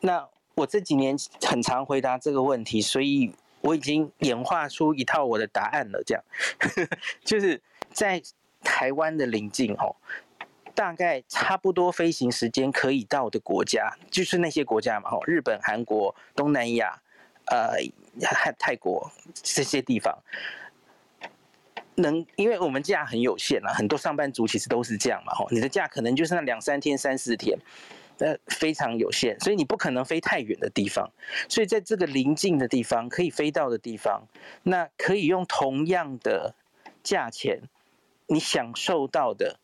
那我这几年很常回答这个问题，所以我已经演化出一套我的答案了。这样，就是在台湾的邻近吼，大概差不多飞行时间可以到的国家，就是那些国家嘛吼，日本、韩国、东南亚、呃，泰泰国这些地方。能，因为我们假很有限啊，很多上班族其实都是这样嘛，吼，你的假可能就是那两三天、三四天，呃，非常有限，所以你不可能飞太远的地方。所以在这个临近的地方，可以飞到的地方，那可以用同样的价钱，你享受到的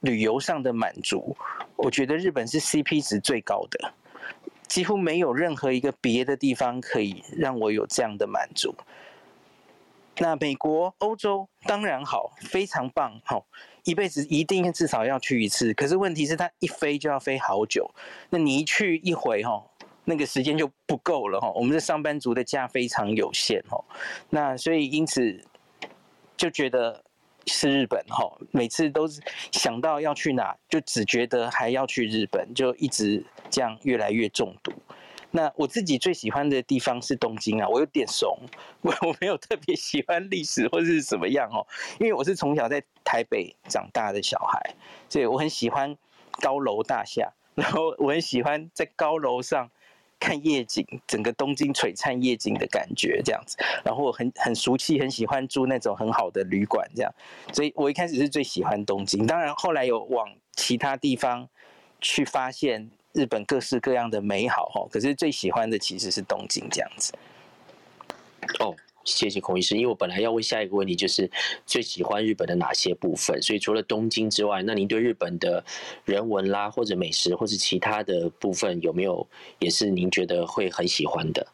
旅游上的满足，我觉得日本是 CP 值最高的，几乎没有任何一个别的地方可以让我有这样的满足。那美国、欧洲当然好，非常棒，好，一辈子一定至少要去一次。可是问题是，他一飞就要飞好久，那你一去一回，哈，那个时间就不够了，哈。我们的上班族的假非常有限，哈。那所以因此就觉得是日本，哈，每次都是想到要去哪，就只觉得还要去日本，就一直这样越来越中毒。那我自己最喜欢的地方是东京啊，我有点怂，我 我没有特别喜欢历史或是什么样哦，因为我是从小在台北长大的小孩，所以我很喜欢高楼大厦，然后我很喜欢在高楼上看夜景，整个东京璀璨夜景的感觉这样子，然后我很很俗气，很喜欢住那种很好的旅馆这样，所以我一开始是最喜欢东京，当然后来有往其他地方去发现。日本各式各样的美好哦，可是最喜欢的其实是东京这样子。哦，谢谢孔医师，因为我本来要问下一个问题，就是最喜欢日本的哪些部分？所以除了东京之外，那您对日本的人文啦，或者美食，或者其他的部分，有没有也是您觉得会很喜欢的？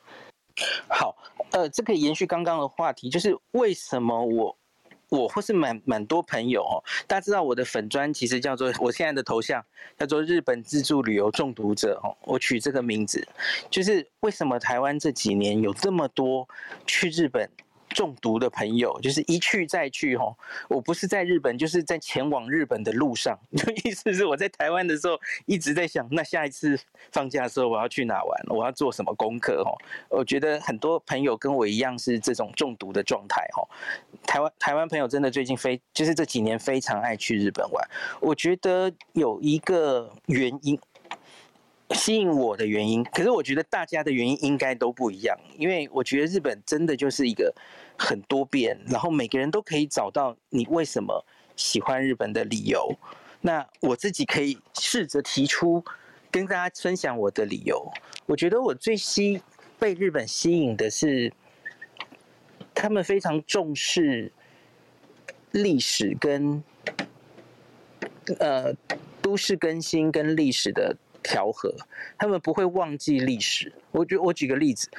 好，呃，这个延续刚刚的话题，就是为什么我。我或是蛮蛮多朋友哦，大家知道我的粉专其实叫做我现在的头像叫做日本自助旅游中毒者哦，我取这个名字，就是为什么台湾这几年有这么多去日本。中毒的朋友就是一去再去吼，我不是在日本，就是在前往日本的路上。意思是我在台湾的时候一直在想，那下一次放假的时候我要去哪玩，我要做什么功课吼？我觉得很多朋友跟我一样是这种中毒的状态吼。台湾台湾朋友真的最近非就是这几年非常爱去日本玩。我觉得有一个原因吸引我的原因，可是我觉得大家的原因应该都不一样，因为我觉得日本真的就是一个。很多遍，然后每个人都可以找到你为什么喜欢日本的理由。那我自己可以试着提出，跟大家分享我的理由。我觉得我最吸被日本吸引的是，他们非常重视历史跟呃都市更新跟历史的调和，他们不会忘记历史。我觉我举个例子。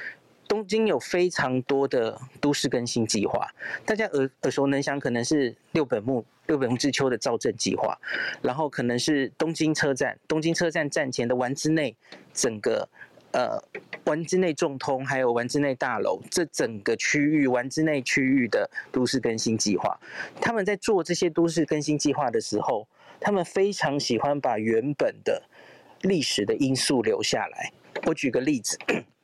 东京有非常多的都市更新计划，大家耳耳熟能详，可能是六本木六本木之丘的造镇计划，然后可能是东京车站，东京车站站前的丸之内整个呃丸之内重通，还有丸之内大楼这整个区域丸之内区域的都市更新计划，他们在做这些都市更新计划的时候，他们非常喜欢把原本的历史的因素留下来。我举个例子。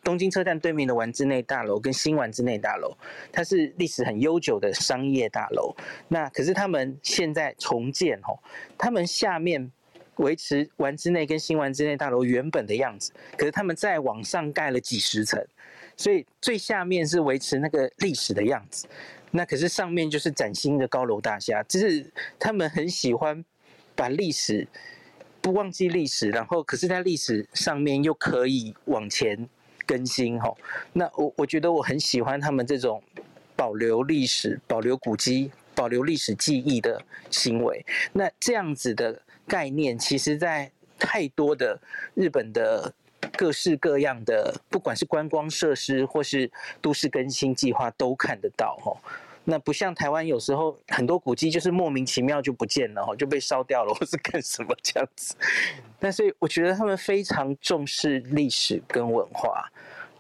东京车站对面的丸之内大楼跟新丸之内大楼，它是历史很悠久的商业大楼。那可是他们现在重建哦，他们下面维持丸之内跟新丸之内大楼原本的样子，可是他们再往上盖了几十层，所以最下面是维持那个历史的样子。那可是上面就是崭新的高楼大厦，就是他们很喜欢把历史不忘记历史，然后可是在历史上面又可以往前。更新哈，那我我觉得我很喜欢他们这种保留历史、保留古迹、保留历史记忆的行为。那这样子的概念，其实在太多的日本的各式各样的，不管是观光设施或是都市更新计划，都看得到哈。那不像台湾，有时候很多古迹就是莫名其妙就不见了哈，就被烧掉了，或是干什么这样子。但是我觉得他们非常重视历史跟文化，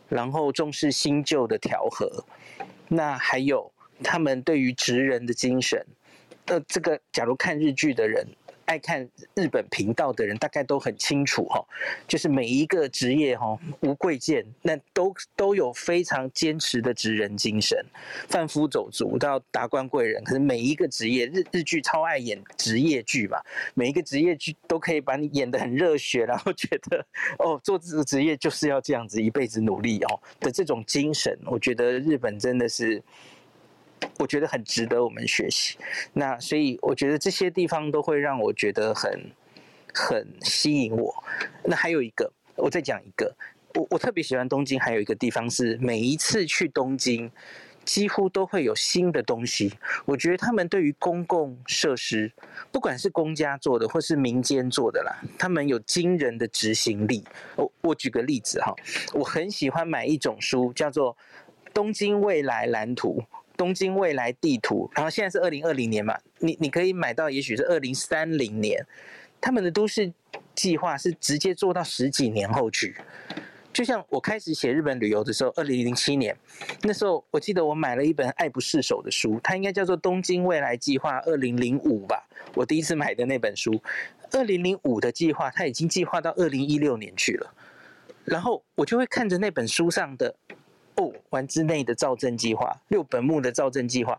然后重视新旧的调和。那还有他们对于职人的精神。呃，这个假如看日剧的人。爱看日本频道的人大概都很清楚哈，就是每一个职业哈，无贵贱，那都都有非常坚持的职人精神，贩夫走卒到达官贵人，可是每一个职业日日剧超爱演职业剧嘛，每一个职业剧都可以把你演得很热血，然后觉得哦，做这个职业就是要这样子一辈子努力哦的这种精神，我觉得日本真的是。我觉得很值得我们学习，那所以我觉得这些地方都会让我觉得很很吸引我。那还有一个，我再讲一个，我我特别喜欢东京，还有一个地方是每一次去东京。几乎都会有新的东西。我觉得他们对于公共设施，不管是公家做的或是民间做的啦，他们有惊人的执行力。我我举个例子哈，我很喜欢买一种书，叫做《东京未来蓝图》、《东京未来地图》，然后现在是二零二零年嘛，你你可以买到，也许是二零三零年，他们的都市计划是直接做到十几年后去。就像我开始写日本旅游的时候，二零零七年，那时候我记得我买了一本爱不释手的书，它应该叫做《东京未来计划二零零五》吧，我第一次买的那本书。二零零五的计划，它已经计划到二零一六年去了。然后我就会看着那本书上的哦，丸之内的造镇计划、六本木的造镇计划，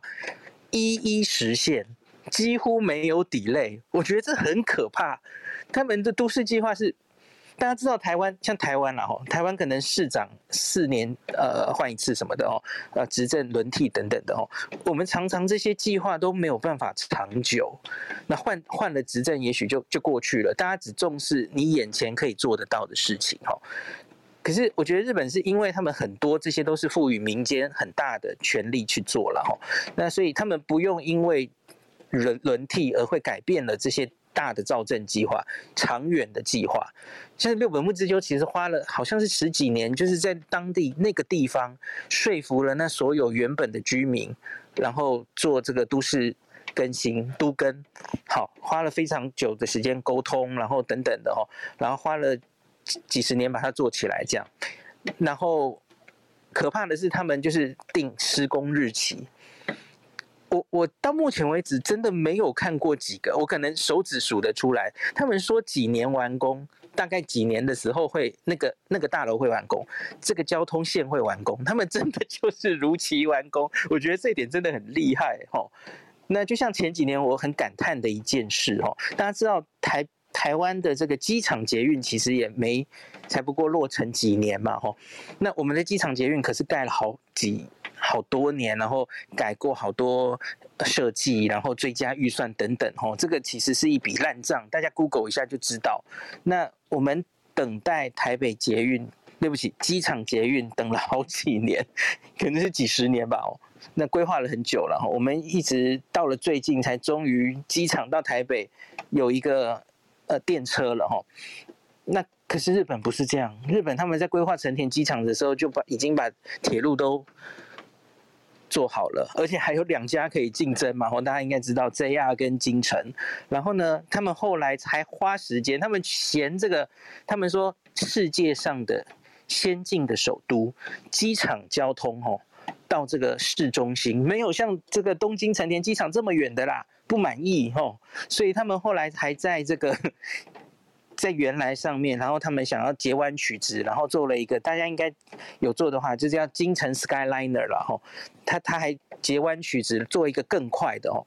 一一实现，几乎没有抵赖。我觉得这很可怕。他们的都市计划是。大家知道台湾像台湾啦吼，台湾可能市长四年呃换一次什么的哦，呃执政轮替等等的哦，我们常常这些计划都没有办法长久，那换换了执政也许就就过去了，大家只重视你眼前可以做得到的事情哈。可是我觉得日本是因为他们很多这些都是赋予民间很大的权力去做了哈，那所以他们不用因为轮轮替而会改变了这些。大的造镇计划，长远的计划，现在六本木之丘其实花了好像是十几年，就是在当地那个地方说服了那所有原本的居民，然后做这个都市更新都更，好，花了非常久的时间沟通，然后等等的哦，然后花了几十年把它做起来这样，然后可怕的是他们就是定施工日期。我我到目前为止真的没有看过几个，我可能手指数得出来。他们说几年完工，大概几年的时候会那个那个大楼会完工，这个交通线会完工，他们真的就是如期完工。我觉得这一点真的很厉害哦。那就像前几年我很感叹的一件事哦，大家知道台台湾的这个机场捷运其实也没才不过落成几年嘛吼，那我们的机场捷运可是盖了好几。好多年，然后改过好多设计，然后追加预算等等，吼，这个其实是一笔烂账，大家 Google 一下就知道。那我们等待台北捷运，对不起，机场捷运等了好几年，可能是几十年吧，哦，那规划了很久了，我们一直到了最近才终于机场到台北有一个呃电车了，吼。那可是日本不是这样，日本他们在规划成田机场的时候就把已经把铁路都。做好了，而且还有两家可以竞争嘛？大家应该知道 JR 跟京成。然后呢，他们后来才花时间，他们嫌这个，他们说世界上的先进的首都机场交通哦，到这个市中心没有像这个东京成田机场这么远的啦，不满意哦，所以他们后来还在这个。在原来上面，然后他们想要截弯曲直，然后做了一个大家应该有做的话，就叫京城 Skyliner 了吼。他他还截弯取直，做一个更快的哦，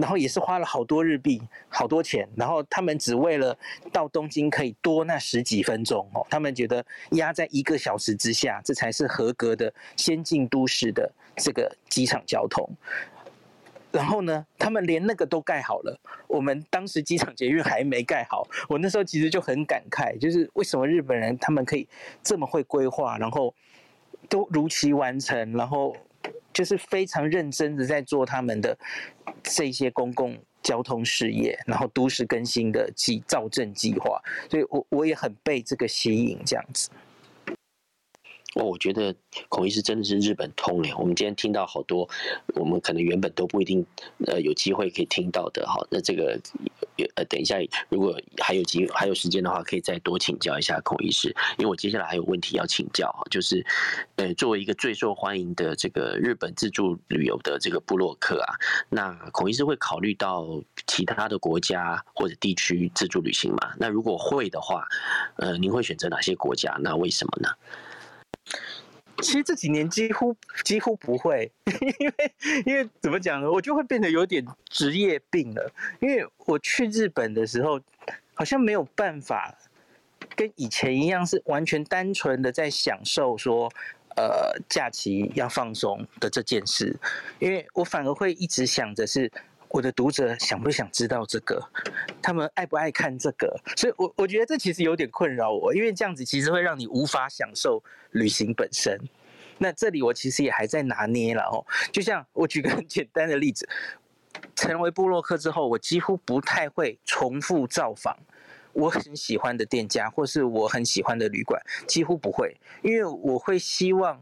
然后也是花了好多日币，好多钱。然后他们只为了到东京可以多那十几分钟哦，他们觉得压在一个小时之下，这才是合格的先进都市的这个机场交通。然后呢，他们连那个都盖好了，我们当时机场捷运还没盖好。我那时候其实就很感慨，就是为什么日本人他们可以这么会规划，然后都如期完成，然后就是非常认真的在做他们的这些公共交通事业，然后都市更新的计造镇计划。所以我我也很被这个吸引，这样子。哦，我觉得孔医师真的是日本通嘞。我们今天听到好多，我们可能原本都不一定呃有机会可以听到的哈。那这个呃，等一下如果还有机还有时间的话，可以再多请教一下孔医师，因为我接下来还有问题要请教哈，就是呃作为一个最受欢迎的这个日本自助旅游的这个部落客啊，那孔医师会考虑到其他的国家或者地区自助旅行吗？那如果会的话，呃，您会选择哪些国家？那为什么呢？其实这几年几乎几乎不会，因为因为怎么讲呢？我就会变得有点职业病了。因为我去日本的时候，好像没有办法跟以前一样，是完全单纯的在享受说，呃，假期要放松的这件事。因为我反而会一直想着是，我的读者想不想知道这个？他们爱不爱看这个？所以我，我觉得这其实有点困扰我，因为这样子其实会让你无法享受旅行本身。那这里我其实也还在拿捏了哦。就像我举个很简单的例子，成为部落客之后，我几乎不太会重复造访我很喜欢的店家或是我很喜欢的旅馆，几乎不会，因为我会希望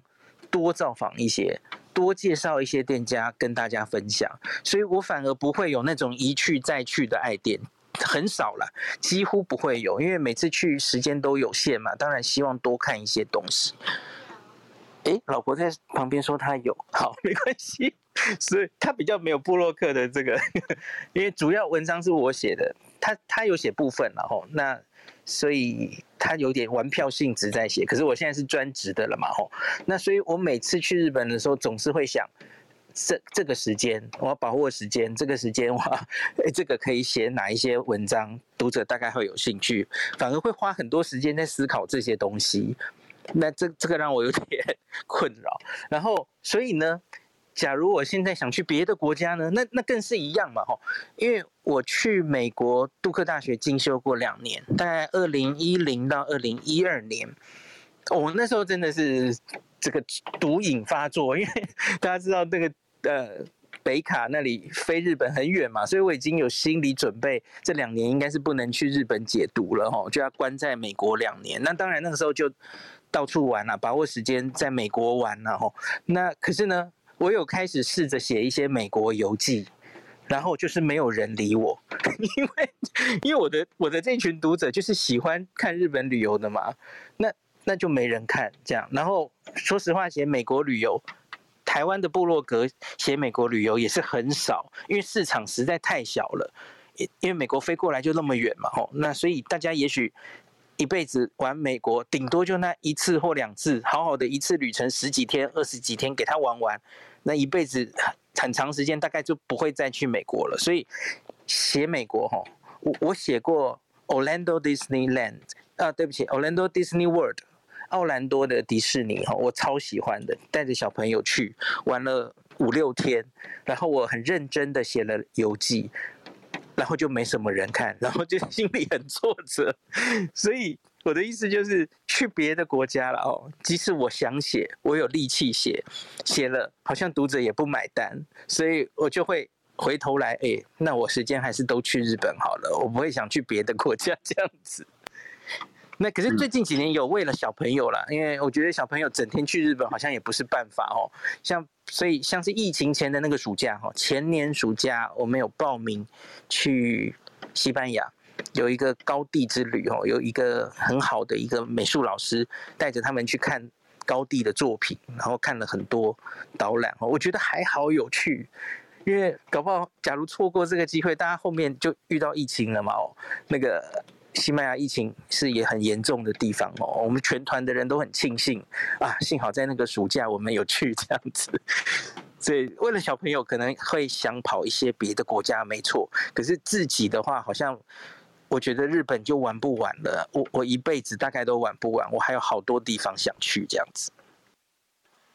多造访一些。多介绍一些店家跟大家分享，所以我反而不会有那种一去再去的爱店，很少了，几乎不会有，因为每次去时间都有限嘛，当然希望多看一些东西。诶，老婆在旁边说她有，好，没关系，所以她比较没有部落客的这个，因为主要文章是我写的，她她有写部分了吼，那。所以他有点玩票性质在写，可是我现在是专职的了嘛吼，那所以我每次去日本的时候，总是会想，这这个时间我要把握时间，这个时间我，哎，这个可以写哪一些文章，读者大概会有兴趣，反而会花很多时间在思考这些东西，那这这个让我有点 困扰，然后所以呢。假如我现在想去别的国家呢？那那更是一样嘛，吼！因为我去美国杜克大学进修过两年，大概二零一零到二零一二年，我那时候真的是这个毒瘾发作，因为大家知道那个呃北卡那里飞日本很远嘛，所以我已经有心理准备，这两年应该是不能去日本解毒了，吼，就要关在美国两年。那当然那个时候就到处玩了，把握时间在美国玩了，吼。那可是呢？我有开始试着写一些美国游记，然后就是没有人理我，因为因为我的我的这群读者就是喜欢看日本旅游的嘛，那那就没人看这样。然后说实话，写美国旅游，台湾的部落格写美国旅游也是很少，因为市场实在太小了，因为美国飞过来就那么远嘛，吼，那所以大家也许。一辈子玩美国，顶多就那一次或两次，好好的一次旅程十几天、二十几天给他玩完，那一辈子很长时间大概就不会再去美国了。所以写美国哈，我我写过 Orlando Disneyland 啊，对不起，Orlando Disney World，奥兰多的迪士尼哈，我超喜欢的，带着小朋友去玩了五六天，然后我很认真的写了游记。然后就没什么人看，然后就心里很挫折，所以我的意思就是去别的国家了哦。即使我想写，我有力气写，写了好像读者也不买单，所以我就会回头来，哎，那我时间还是都去日本好了，我不会想去别的国家 这样子。那可是最近几年有为了小朋友啦，因为我觉得小朋友整天去日本好像也不是办法哦。像所以像是疫情前的那个暑假哈，前年暑假我们有报名去西班牙，有一个高地之旅哦，有一个很好的一个美术老师带着他们去看高地的作品，然后看了很多导览哦，我觉得还好有趣，因为搞不好假如错过这个机会，大家后面就遇到疫情了嘛哦，那个。西班牙疫情是也很严重的地方哦，我们全团的人都很庆幸啊，幸好在那个暑假我们有去这样子。所以为了小朋友可能会想跑一些别的国家，没错。可是自己的话，好像我觉得日本就玩不完了，我我一辈子大概都玩不完，我还有好多地方想去这样子。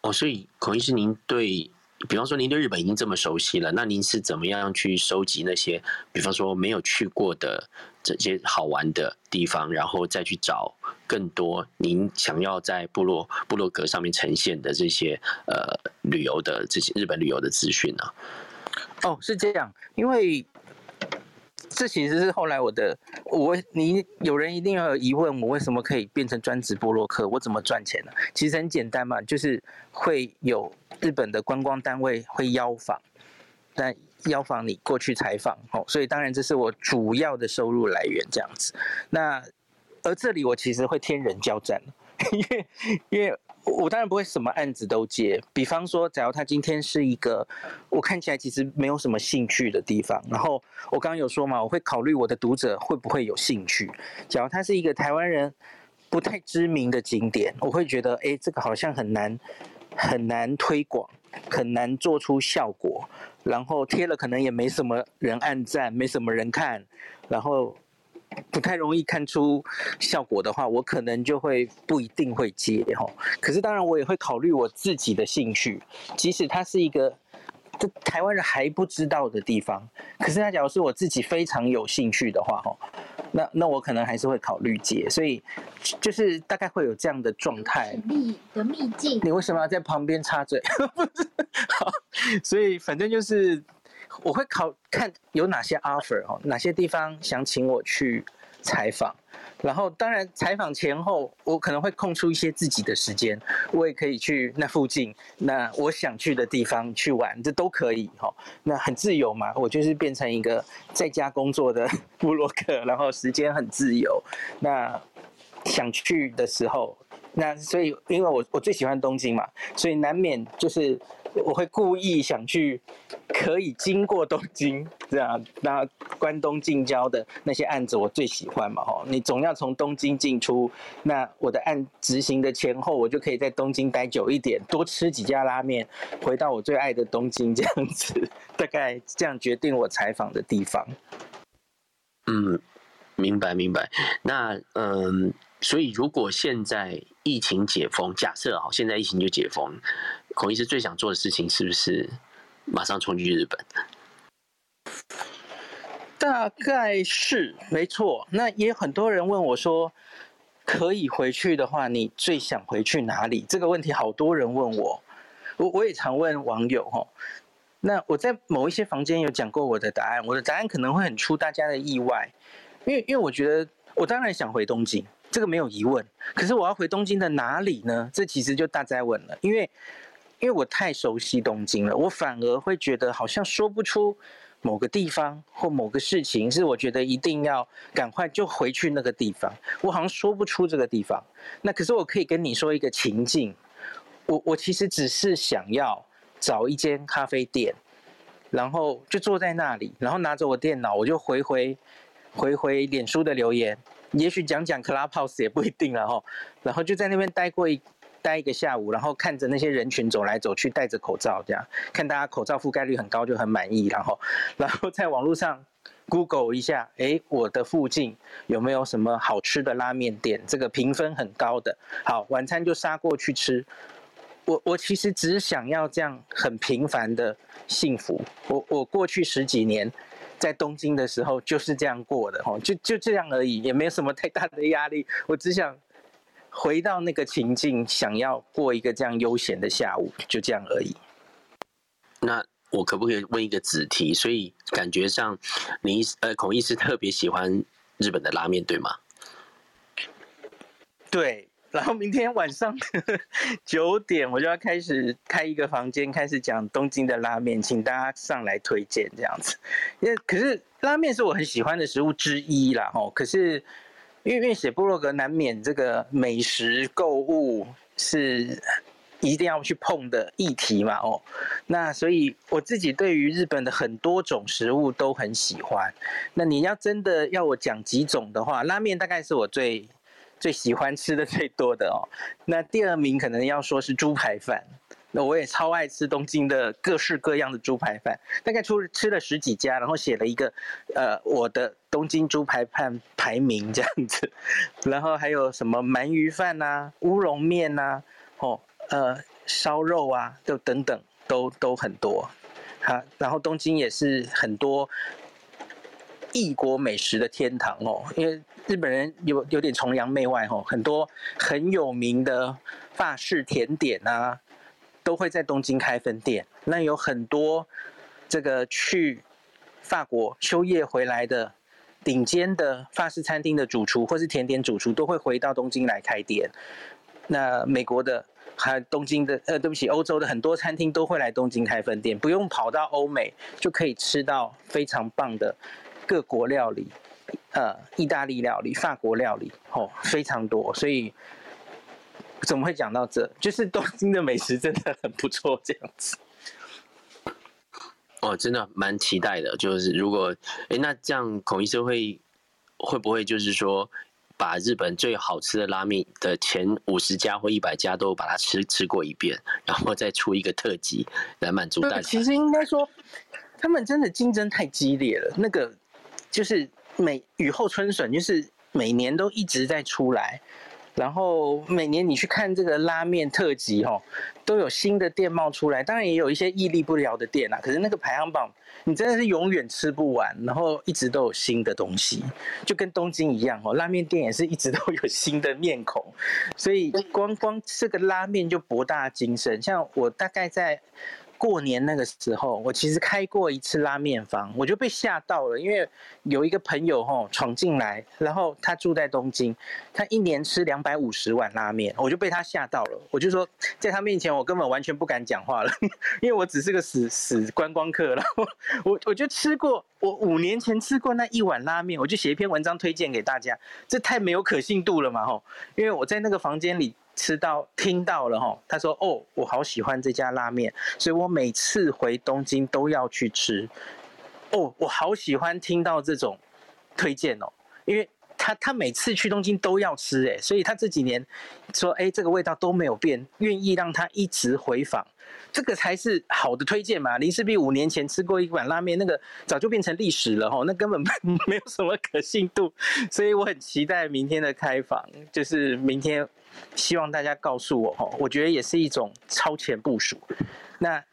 哦，所以孔医师您对。比方说，您对日本已经这么熟悉了，那您是怎么样去收集那些，比方说没有去过的这些好玩的地方，然后再去找更多您想要在部落部落格上面呈现的这些呃旅游的这些日本旅游的资讯呢？哦，是这样，因为。这其实是后来我的，我你有人一定要有疑问，我为什么可以变成专职波洛克？我怎么赚钱呢？其实很简单嘛，就是会有日本的观光单位会邀访，那邀访你过去采访，哦，所以当然这是我主要的收入来源这样子。那而这里我其实会天人交战，因为因为。我当然不会什么案子都接，比方说，假如他今天是一个我看起来其实没有什么兴趣的地方，然后我刚刚有说嘛，我会考虑我的读者会不会有兴趣。假如他是一个台湾人不太知名的景点，我会觉得，哎，这个好像很难很难推广，很难做出效果，然后贴了可能也没什么人按赞，没什么人看，然后。不太容易看出效果的话，我可能就会不一定会接哈。可是当然我也会考虑我自己的兴趣，即使它是一个这台湾人还不知道的地方。可是他假如是我自己非常有兴趣的话，哈，那那我可能还是会考虑接。所以就是大概会有这样的状态。秘的秘境。你为什么要在旁边插嘴？不是，好，所以反正就是我会考看有哪些 offer 哦，哪些地方想请我去采访。然后，当然，采访前后，我可能会空出一些自己的时间，我也可以去那附近，那我想去的地方去玩，这都可以哈。那很自由嘛，我就是变成一个在家工作的部落客，然后时间很自由。那想去的时候，那所以，因为我我最喜欢东京嘛，所以难免就是。我会故意想去，可以经过东京这样，那关东近郊的那些案子我最喜欢嘛吼，你总要从东京进出，那我的案执行的前后，我就可以在东京待久一点，多吃几家拉面，回到我最爱的东京这样子，大概这样决定我采访的地方。嗯，明白明白。那嗯，所以如果现在疫情解封，假设啊，现在疫情就解封。孔医师最想做的事情是不是马上冲去日本？大概是没错。那也有很多人问我说，可以回去的话，你最想回去哪里？这个问题好多人问我，我我也常问网友哈。那我在某一些房间有讲过我的答案，我的答案可能会很出大家的意外，因为因为我觉得我当然想回东京，这个没有疑问。可是我要回东京的哪里呢？这其实就大哉问了，因为。因为我太熟悉东京了，我反而会觉得好像说不出某个地方或某个事情是我觉得一定要赶快就回去那个地方，我好像说不出这个地方。那可是我可以跟你说一个情境，我我其实只是想要找一间咖啡店，然后就坐在那里，然后拿着我电脑，我就回回回回脸书的留言，也许讲讲 Clubhouse 也不一定了哈，然后就在那边待过一。待一个下午，然后看着那些人群走来走去，戴着口罩，这样看大家口罩覆盖率很高，就很满意。然后，然后在网络上 Google 一下，哎，我的附近有没有什么好吃的拉面店？这个评分很高的，好，晚餐就杀过去吃。我我其实只想要这样很平凡的幸福。我我过去十几年在东京的时候就是这样过的，哦，就就这样而已，也没有什么太大的压力。我只想。回到那个情境，想要过一个这样悠闲的下午，就这样而已。那我可不可以问一个子题？所以感觉上，你呃孔医师特别喜欢日本的拉面，对吗？对。然后明天晚上 九点，我就要开始开一个房间，开始讲东京的拉面，请大家上来推荐这样子。因为可是拉面是我很喜欢的食物之一啦，吼。可是。因为写部落格难免这个美食购物是一定要去碰的议题嘛，哦，那所以我自己对于日本的很多种食物都很喜欢。那你要真的要我讲几种的话，拉面大概是我最最喜欢吃的最多的哦。那第二名可能要说是猪排饭。那我也超爱吃东京的各式各样的猪排饭，大概出吃了十几家，然后写了一个，呃，我的东京猪排饭排名这样子，然后还有什么鳗鱼饭呐、乌龙面呐，哦，呃，烧肉啊，就等等，都都很多，哈，然后东京也是很多异国美食的天堂哦，因为日本人有有点崇洋媚外哦，很多很有名的法式甜点啊。都会在东京开分店，那有很多这个去法国休业回来的顶尖的法式餐厅的主厨或是甜点主厨都会回到东京来开店。那美国的还有东京的，呃，对不起，欧洲的很多餐厅都会来东京开分店，不用跑到欧美就可以吃到非常棒的各国料理，呃，意大利料理、法国料理，哦，非常多，所以。怎么会讲到这？就是东京的美食真的很不错，这样子。哦，真的蛮期待的。就是如果，哎，那这样孔医生会会不会就是说，把日本最好吃的拉面的前五十家或一百家都把它吃吃过一遍，然后再出一个特辑来满足大家？其实应该说，他们真的竞争太激烈了。那个就是每雨后春笋，就是每年都一直在出来。然后每年你去看这个拉面特辑哦，都有新的店冒出来，当然也有一些屹立不了的店啦。可是那个排行榜，你真的是永远吃不完，然后一直都有新的东西，就跟东京一样哦，拉面店也是一直都有新的面孔，所以光光这个拉面就博大精深。像我大概在。过年那个时候，我其实开过一次拉面房，我就被吓到了，因为有一个朋友吼闯进来，然后他住在东京，他一年吃两百五十碗拉面，我就被他吓到了。我就说，在他面前我根本完全不敢讲话了，因为我只是个死死观光客。然后 我我就吃过，我五年前吃过那一碗拉面，我就写一篇文章推荐给大家，这太没有可信度了嘛吼，因为我在那个房间里。吃到听到了哈，他说哦，我好喜欢这家拉面，所以我每次回东京都要去吃。哦，我好喜欢听到这种推荐哦，因为他他每次去东京都要吃哎，所以他这几年说哎，这个味道都没有变，愿意让他一直回访，这个才是好的推荐嘛。林氏璧五年前吃过一碗拉面，那个早就变成历史了哈，那根本没 有什么可信度，所以我很期待明天的开房，就是明天。希望大家告诉我哈，我觉得也是一种超前部署。那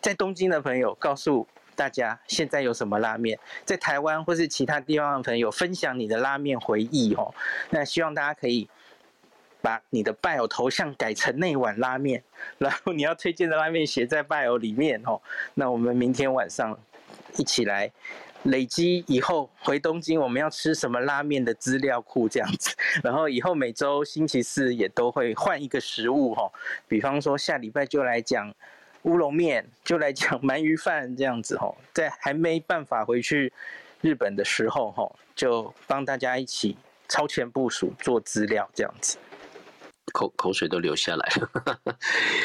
在东京的朋友，告诉大家现在有什么拉面；在台湾或是其他地方的朋友，分享你的拉面回忆哦。那希望大家可以把你的 bio 头像改成那碗拉面，然后你要推荐的拉面写在 bio 里面哦。那我们明天晚上一起来。累积以后回东京，我们要吃什么拉面的资料库这样子，然后以后每周星期四也都会换一个食物哈，比方说下礼拜就来讲乌龙面，就来讲鳗鱼饭这样子哈，在还没办法回去日本的时候哈，就帮大家一起超前部署做资料这样子，口口水都流下来了，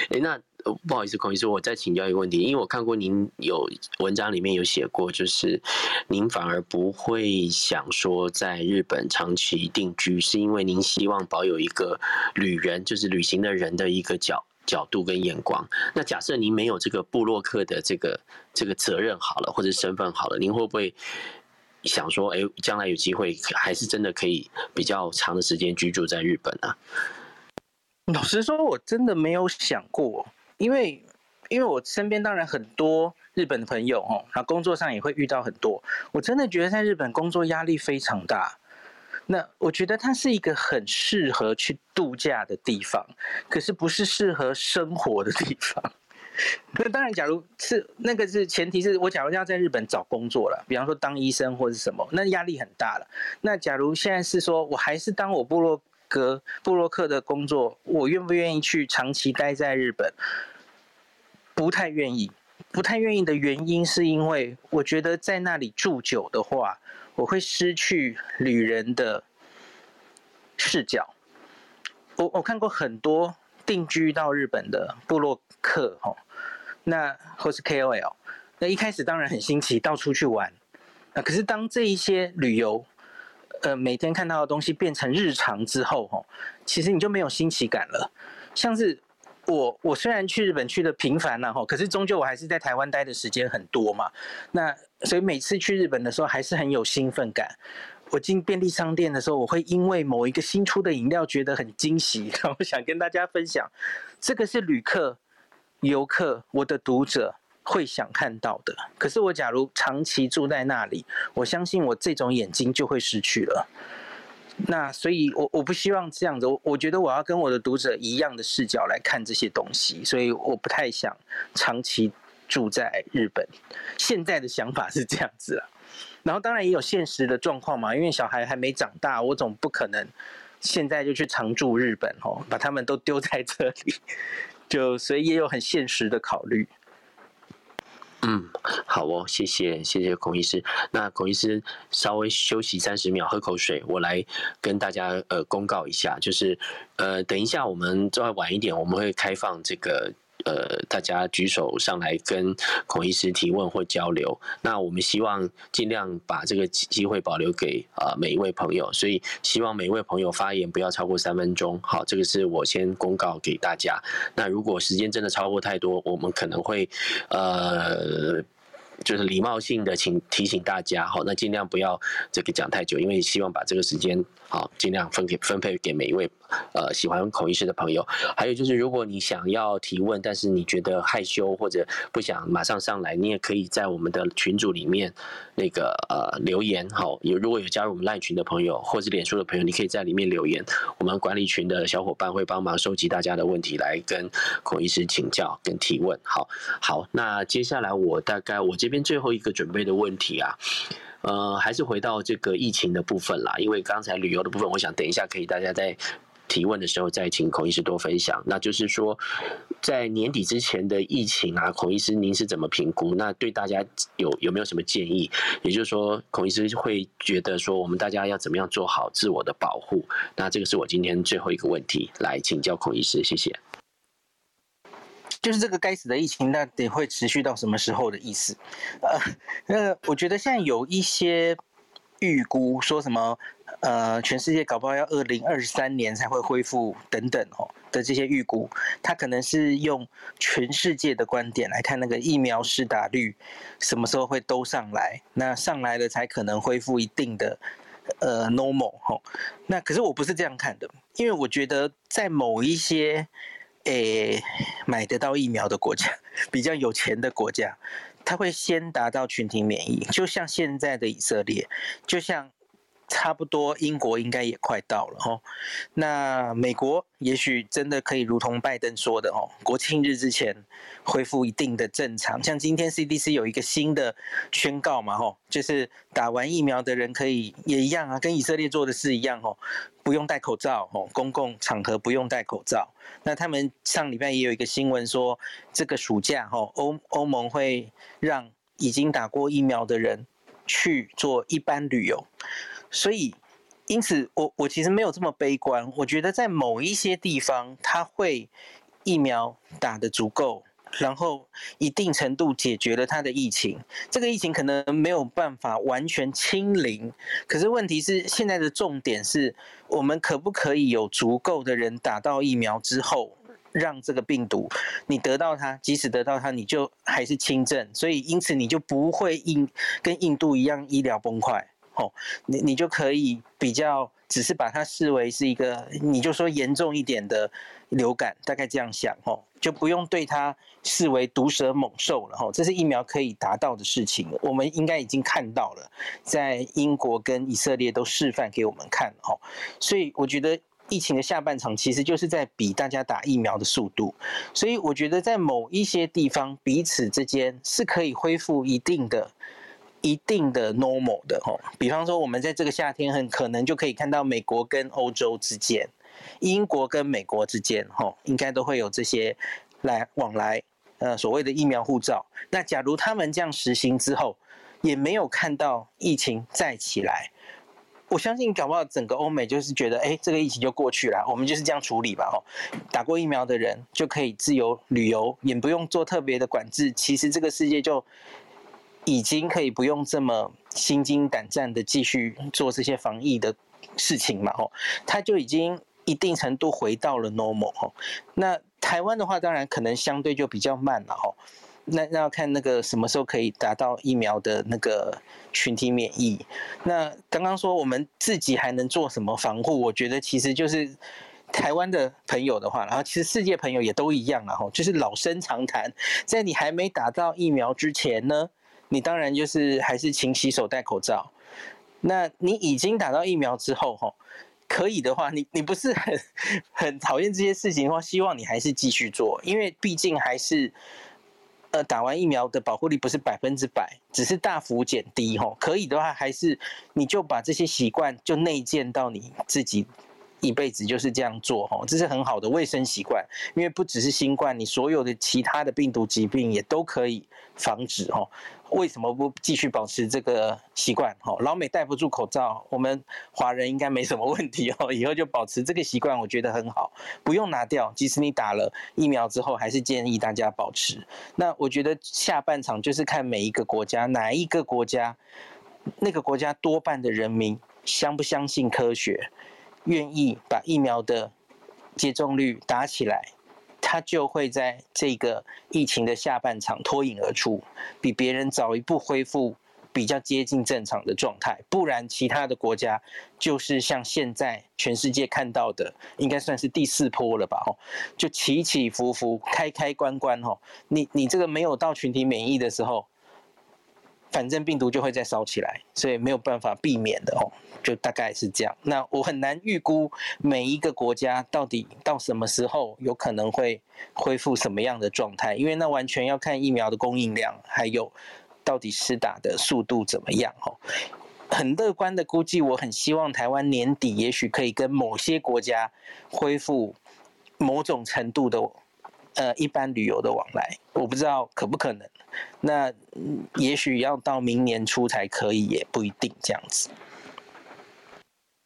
哎那。不好意思，孔医师，我再请教一个问题，因为我看过您有文章里面有写过，就是您反而不会想说在日本长期定居，是因为您希望保有一个旅人，就是旅行的人的一个角角度跟眼光。那假设您没有这个部落客的这个这个责任好了，或者身份好了，您会不会想说，哎，将来有机会还是真的可以比较长的时间居住在日本呢？老实说，我真的没有想过。因为，因为我身边当然很多日本的朋友哦，然后工作上也会遇到很多。我真的觉得在日本工作压力非常大。那我觉得它是一个很适合去度假的地方，可是不是适合生活的地方。那当然，假如是那个是前提是我假如要在日本找工作了，比方说当医生或者什么，那压力很大了。那假如现在是说我还是当我部落哥布洛克的工作，我愿不愿意去长期待在日本？不太愿意，不太愿意的原因是因为我觉得在那里住久的话，我会失去旅人的视角。我我看过很多定居到日本的部落客，吼，那或是 KOL，那一开始当然很新奇，到处去玩。那可是当这一些旅游，呃，每天看到的东西变成日常之后，吼，其实你就没有新奇感了，像是。我我虽然去日本去的频繁了哈，可是终究我还是在台湾待的时间很多嘛。那所以每次去日本的时候还是很有兴奋感。我进便利商店的时候，我会因为某一个新出的饮料觉得很惊喜，然后想跟大家分享。这个是旅客、游客、我的读者会想看到的。可是我假如长期住在那里，我相信我这种眼睛就会失去了。那所以我，我不希望这样子。我我觉得我要跟我的读者一样的视角来看这些东西，所以我不太想长期住在日本。现在的想法是这样子啊。然后当然也有现实的状况嘛，因为小孩还没长大，我总不可能现在就去常驻日本哦，把他们都丢在这里。就所以也有很现实的考虑。嗯，好哦，谢谢谢谢孔医师。那孔医师稍微休息三十秒，喝口水，我来跟大家呃公告一下，就是呃等一下我们稍微晚一点，我们会开放这个。呃，大家举手上来跟孔医师提问或交流。那我们希望尽量把这个机会保留给啊、呃、每一位朋友，所以希望每一位朋友发言不要超过三分钟。好，这个是我先公告给大家。那如果时间真的超过太多，我们可能会呃就是礼貌性的请提醒大家，好，那尽量不要这个讲太久，因为希望把这个时间好尽量分给分配给每一位呃喜欢孔医师的朋友。还有就是，如果你想要提问，但是你觉得害羞或者不想马上上来，你也可以在我们的群组里面那个呃留言，好，有如果有加入我们赖群的朋友或者脸书的朋友，你可以在里面留言，我们管理群的小伙伴会帮忙收集大家的问题来跟孔医师请教跟提问。好，好，那接下来我大概我这边。边最后一个准备的问题啊，呃，还是回到这个疫情的部分啦。因为刚才旅游的部分，我想等一下可以大家在提问的时候再请孔医师多分享。那就是说，在年底之前的疫情啊，孔医师您是怎么评估？那对大家有有没有什么建议？也就是说，孔医师会觉得说，我们大家要怎么样做好自我的保护？那这个是我今天最后一个问题，来请教孔医师，谢谢。就是这个该死的疫情，那得会持续到什么时候的意思？呃，那我觉得现在有一些预估说什么，呃，全世界搞不好要二零二三年才会恢复等等哦的这些预估，它可能是用全世界的观点来看那个疫苗施打率什么时候会都上来，那上来了才可能恢复一定的呃 normal 哦。那可是我不是这样看的，因为我觉得在某一些。诶、买得到疫苗的国家，比较有钱的国家，他会先达到群体免疫，就像现在的以色列，就像。差不多，英国应该也快到了哦。那美国也许真的可以如同拜登说的哦，国庆日之前恢复一定的正常。像今天 CDC 有一个新的宣告嘛，吼，就是打完疫苗的人可以也一样啊，跟以色列做的事一样哦，不用戴口罩哦，公共场合不用戴口罩。那他们上礼拜也有一个新闻说，这个暑假吼，欧欧盟会让已经打过疫苗的人去做一般旅游。所以，因此我我其实没有这么悲观。我觉得在某一些地方，它会疫苗打得足够，然后一定程度解决了它的疫情。这个疫情可能没有办法完全清零，可是问题是现在的重点是我们可不可以有足够的人打到疫苗之后，让这个病毒你得到它，即使得到它，你就还是轻症。所以因此你就不会印跟印度一样医疗崩溃。哦，你你就可以比较，只是把它视为是一个，你就说严重一点的流感，大概这样想哦，就不用对它视为毒蛇猛兽了哈。这是疫苗可以达到的事情，我们应该已经看到了，在英国跟以色列都示范给我们看了哈。所以我觉得疫情的下半场其实就是在比大家打疫苗的速度，所以我觉得在某一些地方彼此之间是可以恢复一定的。一定的 normal 的吼，比方说我们在这个夏天很可能就可以看到美国跟欧洲之间，英国跟美国之间吼，应该都会有这些来往来，呃，所谓的疫苗护照。那假如他们这样实行之后，也没有看到疫情再起来，我相信搞不好整个欧美就是觉得，哎，这个疫情就过去了，我们就是这样处理吧吼，打过疫苗的人就可以自由旅游，也不用做特别的管制。其实这个世界就。已经可以不用这么心惊胆战的继续做这些防疫的事情嘛？吼，他就已经一定程度回到了 normal 吼。那台湾的话，当然可能相对就比较慢了吼。那那要看那个什么时候可以达到疫苗的那个群体免疫。那刚刚说我们自己还能做什么防护？我觉得其实就是台湾的朋友的话，然后其实世界朋友也都一样啊，吼，就是老生常谈，在你还没打到疫苗之前呢。你当然就是还是勤洗手、戴口罩。那你已经打到疫苗之后，吼，可以的话，你你不是很很讨厌这些事情的话，希望你还是继续做，因为毕竟还是，呃，打完疫苗的保护力不是百分之百，只是大幅减低，吼。可以的话，还是你就把这些习惯就内建到你自己。一辈子就是这样做哈，这是很好的卫生习惯，因为不只是新冠，你所有的其他的病毒疾病也都可以防止哈。为什么不继续保持这个习惯哈？老美戴不住口罩，我们华人应该没什么问题哦。以后就保持这个习惯，我觉得很好，不用拿掉。即使你打了疫苗之后，还是建议大家保持。那我觉得下半场就是看每一个国家，哪一个国家，那个国家多半的人民相不相信科学。愿意把疫苗的接种率打起来，他就会在这个疫情的下半场脱颖而出，比别人早一步恢复比较接近正常的状态。不然，其他的国家就是像现在全世界看到的，应该算是第四波了吧？哦，就起起伏伏，开开关关。哦，你你这个没有到群体免疫的时候。反正病毒就会再烧起来，所以没有办法避免的哦，就大概是这样。那我很难预估每一个国家到底到什么时候有可能会恢复什么样的状态，因为那完全要看疫苗的供应量，还有到底施打的速度怎么样哦。很乐观的估计，我很希望台湾年底也许可以跟某些国家恢复某种程度的。呃，一般旅游的往来，我不知道可不可能。那也许要到明年初才可以，也不一定这样子。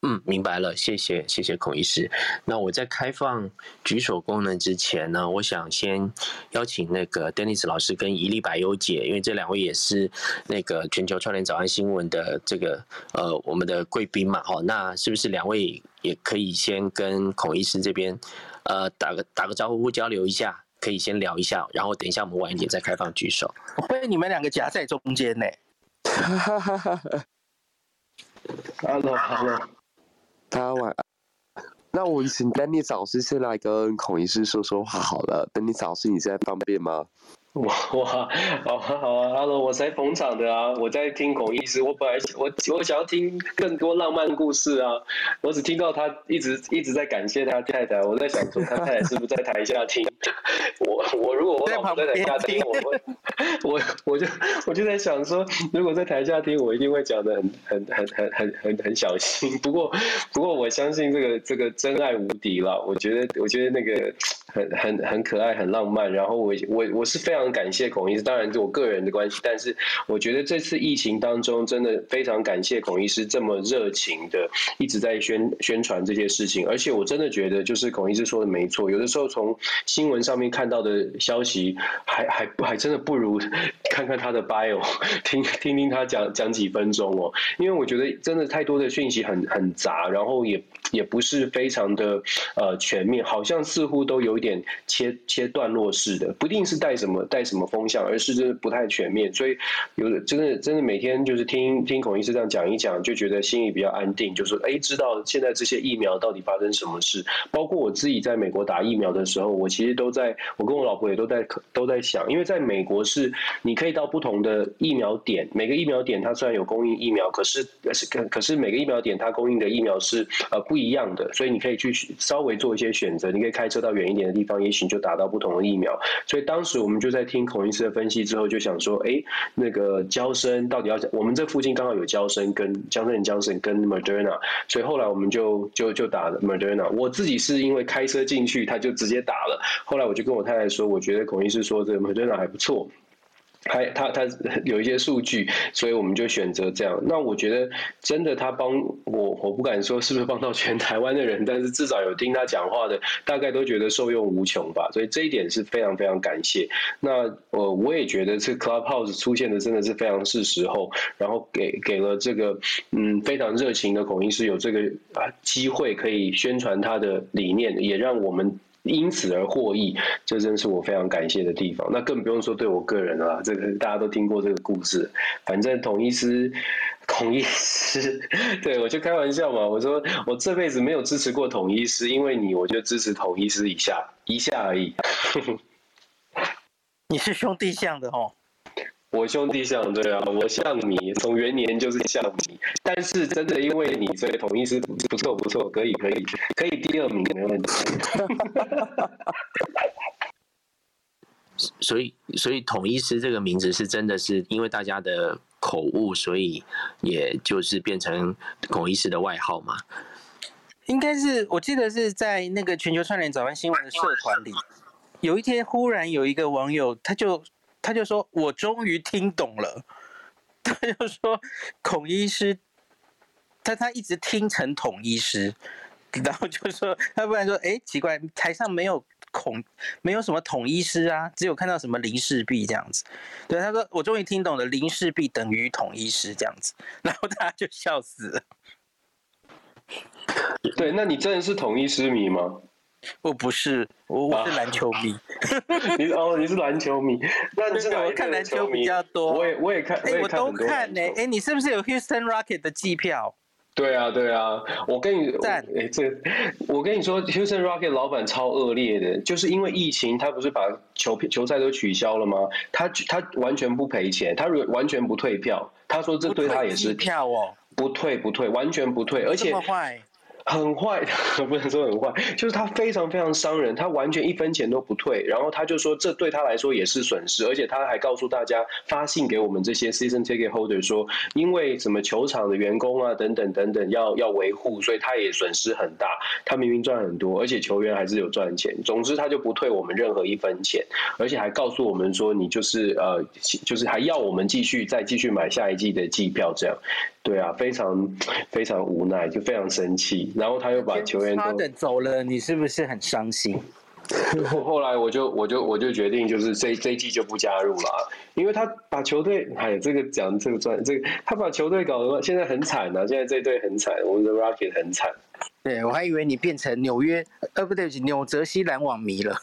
嗯，明白了，谢谢，谢谢孔医师。那我在开放举手功能之前呢，我想先邀请那个 Dennis 老师跟怡利百优姐，因为这两位也是那个全球串联早安新闻的这个呃我们的贵宾嘛，哈，那是不是两位也可以先跟孔医师这边？呃，打个打个招呼，交流一下，可以先聊一下，然后等一下我们晚一点再开放举手。我被你们两个夹在中间呢。哈哈哈 Hello，Hello，大家晚安。那我们请 Dennis 老师先来跟孔医师说说话好了。Dennis 老师，你现在方便吗？哇哇，好啊好啊，Hello，我才捧场的啊，我在听孔医师，我本来我我想要听更多浪漫故事啊，我只听到他一直一直在感谢他太太，我在想说他太太是不是在台下听？我我如果我老婆在台下听，我我我就我就在想说，如果在台下听，我一定会讲的很很很很很很很小心。不过不过我相信这个这个真爱无敌了，我觉得我觉得那个很很很可爱很浪漫，然后我我我是非常。感谢孔医师，当然是我个人的关系，但是我觉得这次疫情当中，真的非常感谢孔医师这么热情的一直在宣宣传这些事情，而且我真的觉得就是孔医师说的没错，有的时候从新闻上面看到的消息还，还还还真的不如看看他的 bio，听听听他讲讲几分钟哦，因为我觉得真的太多的讯息很很杂，然后也也不是非常的呃全面，好像似乎都有一点切切段落式的，不一定是带什么带。什么风向，而是真的不太全面，所以有真的真的每天就是听听孔医师这样讲一讲，就觉得心里比较安定，就是说哎，知道现在这些疫苗到底发生什么事。包括我自己在美国打疫苗的时候，我其实都在，我跟我老婆也都在都在想，因为在美国是你可以到不同的疫苗点，每个疫苗点它虽然有供应疫苗，可是是可可是每个疫苗点它供应的疫苗是呃不一样的，所以你可以去稍微做一些选择，你可以开车到远一点的地方，也许就打到不同的疫苗。所以当时我们就在。听孔医师的分析之后，就想说，哎，那个交生到底要？我们这附近刚好有交生跟江森江森跟 Moderna，所以后来我们就就就打了 Moderna。我自己是因为开车进去，他就直接打了。后来我就跟我太太说，我觉得孔医师说这 Moderna 还不错。还他他 有一些数据，所以我们就选择这样。那我觉得真的他帮我，我不敢说是不是帮到全台湾的人，但是至少有听他讲话的，大概都觉得受用无穷吧。所以这一点是非常非常感谢。那呃，我也觉得这 Clubhouse 出现的真的是非常是时候，然后给给了这个嗯非常热情的孔医师有这个啊机会可以宣传他的理念，也让我们。因此而获益，这真是我非常感谢的地方。那更不用说对我个人了，这个大家都听过这个故事。反正统一师，统一师，对我就开玩笑嘛，我说我这辈子没有支持过统一师，因为你，我就支持统一师一下一下而已。你是兄弟相的哦。我兄弟像对啊，我像你，从元年就是像你，但是真的因为你，所以统一师不错不错，可以可以可以第二名没问题。所以所以统一师这个名字是真的是因为大家的口误，所以也就是变成孔医师的外号嘛？应该是我记得是在那个全球串联早安新闻的社团里，有一天忽然有一个网友他就。他就说：“我终于听懂了。”他就说：“孔医师，他他一直听成统医师，然后就说他不然说，哎，奇怪，台上没有孔，没有什么统医师啊，只有看到什么林氏璧这样子。对，他说我终于听懂了，林氏璧等于统医师这样子，然后大家就笑死了。对，那你真的是统医师迷吗？我不是，我我是篮球迷。你哦，你是篮球迷，那你是哪我看篮球比较多。我也我也看，哎，我都看呢。哎，你是不是有 Houston Rocket 的机票？对啊，对啊，我跟你，哎，这我跟你说，Houston Rocket 老板超恶劣的，就是因为疫情，他不是把球球赛都取消了吗？他他完全不赔钱，他完全不退票，他说这对他也是票哦，不退不退，完全不退，而且。很坏，不能说很坏，就是他非常非常伤人，他完全一分钱都不退，然后他就说这对他来说也是损失，而且他还告诉大家发信给我们这些 season ticket holder 说，因为什么球场的员工啊等等等等要要维护，所以他也损失很大。他明明赚很多，而且球员还是有赚钱，总之他就不退我们任何一分钱，而且还告诉我们说你就是呃就是还要我们继续再继续买下一季的季票这样。对啊，非常非常无奈，就非常生气。然后他又把球员都走了，你是不是很伤心？后来我就我就我就决定，就是这这一季就不加入了，因为他把球队，哎，这个讲这个专这个，他把球队搞得现在很惨啊！现在这队很惨，我们的 Rocket 很惨。对，我还以为你变成纽约呃不对，纽泽西篮网迷了。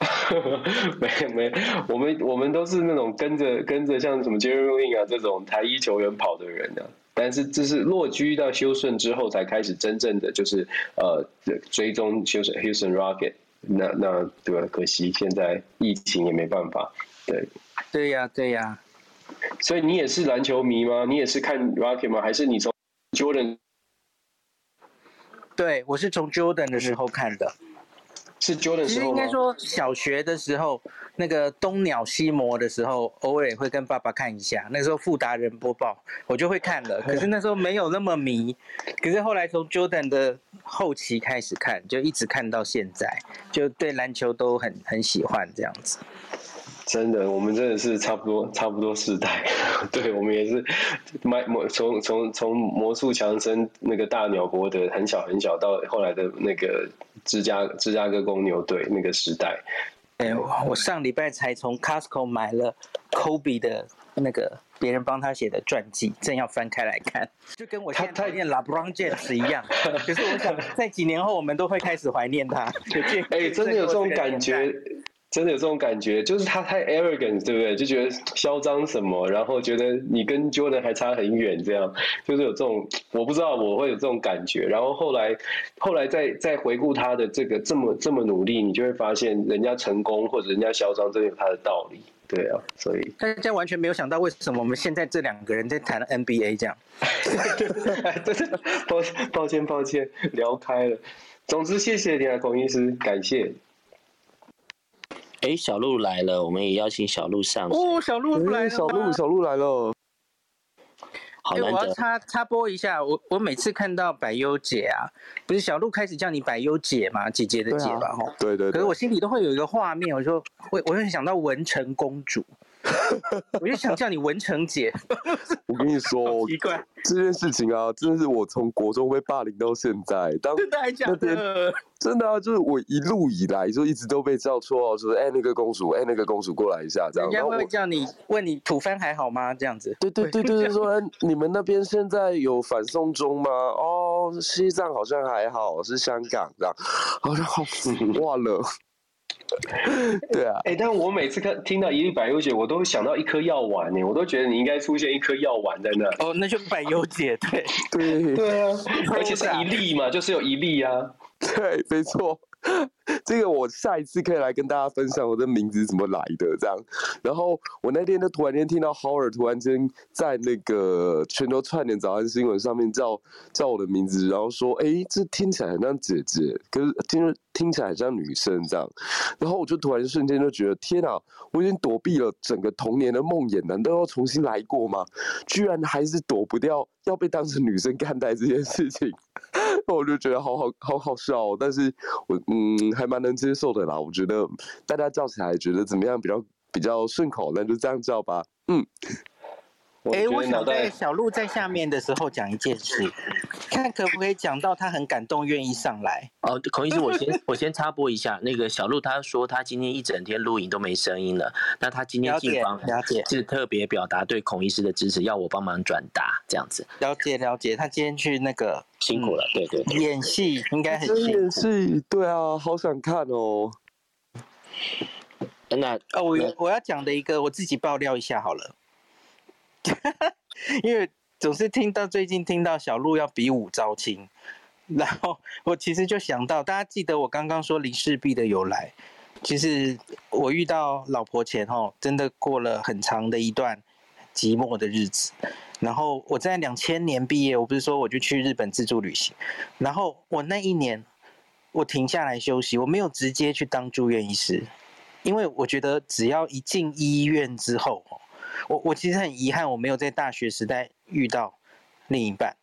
没有没有，我们我们都是那种跟着跟着像什么 Jeremy Lin 啊这种台一球员跑的人啊。但是这是落居到休斯顿之后才开始真正的就是呃追踪休斯 Houston Rocket，那那对吧？可惜现在疫情也没办法，对。对呀对呀，所以你也是篮球迷吗？你也是看 Rocket 吗？还是你从 Jordan？对，我是从 Jordan 的时候看的。是 Jordan 时候吗？其实应该说小学的时候，那个东鸟西魔的时候，偶尔也会跟爸爸看一下。那时候富达人播报，我就会看了。可是那时候没有那么迷。可是后来从 Jordan 的后期开始看，就一直看到现在，就对篮球都很很喜欢这样子。真的，我们真的是差不多差不多世代，对，我们也是卖魔从从从魔术强森那个大鸟国的很小很小到后来的那个芝加芝加哥公牛队那个时代。哎，我上礼拜才从 Costco 买了 Kobe 的那个别人帮他写的传记，正要翻开来看，就跟我现在讨厌 LeBron James 一样。可是我想在几年后我们都会开始怀念他。哎，真的有这种感觉。真的有这种感觉，就是他太 arrogant，对不对？就觉得嚣张什么，然后觉得你跟 Jordan 还差很远，这样就是有这种，我不知道我会有这种感觉。然后后来，后来再再回顾他的这个这么这么努力，你就会发现人家成功或者人家嚣张，真的有他的道理。对啊，所以大家完全没有想到为什么我们现在这两个人在谈 NBA 这样。对对对，抱歉抱歉抱歉，聊开了。总之，谢谢你啊，孔医师，感谢。哎，小鹿来了，我们也邀请小鹿上。哦，小鹿来了，小鹿，小鹿来了。好难得。我要插插播一下，我我每次看到百优姐啊，不是小鹿开始叫你百优姐嘛，姐姐的姐吧，哈、啊。对对，对。可是我心里都会有一个画面，我说，我我会想到文成公主。我就想叫你文成姐。我跟你说，奇怪，这件事情啊，真的是我从国中被霸凌到现在。当真的还假的？真的啊，就是我一路以来就一直都被叫错，说哎、欸、那个公主，哎、欸、那个公主过来一下，这样。人家会叫你问你土番还好吗？这样子。对对对对，说、欸、你们那边现在有反送中吗？哦，西藏好像还好，是香港这样。好像好忘了。对啊，哎、欸，但我每次看听到一粒百优解，我都想到一颗药丸呢，我都觉得你应该出现一颗药丸在那。哦，那就百优解，对对对啊，而且是一粒嘛，就是有一粒啊，对，没错。这个我下一次可以来跟大家分享我的名字怎么来的，这样。然后我那天就突然间听到 Howard 突然间在那个全球串联早安新闻上面叫叫我的名字，然后说：“哎，这听起来很像姐姐，可是听听起来很像女生这样。”然后我就突然瞬间就觉得：“天哪！我已经躲避了整个童年的梦魇，难道要重新来过吗？居然还是躲不掉要被当成女生看待这件事情。”我就觉得好好好好笑，哦，但是我嗯还蛮能接受的啦。我觉得大家叫起来觉得怎么样比较比较顺口，那就这样叫吧。嗯，哎、欸，我想在小鹿在下面的时候讲一件事，看可不可以讲到他很感动，愿意上来。哦，孔医师，我先 我先插播一下，那个小鹿他说他今天一整天录影都没声音了，那他今天进房了解是特别表达对孔医师的支持，要我帮忙转达这样子。了解了解，他今天去那个辛苦了，嗯、对，对对，演戏应该很辛苦。演戏，对啊，好想看哦。那哦，我我要讲的一个，我自己爆料一下好了。因为总是听到最近听到小鹿要比武招亲，然后我其实就想到，大家记得我刚刚说林氏璧的由来，其实我遇到老婆前后，真的过了很长的一段寂寞的日子。然后我在两千年毕业，我不是说我就去日本自助旅行，然后我那一年我停下来休息，我没有直接去当住院医师，因为我觉得只要一进医院之后。我我其实很遗憾，我没有在大学时代遇到另一半，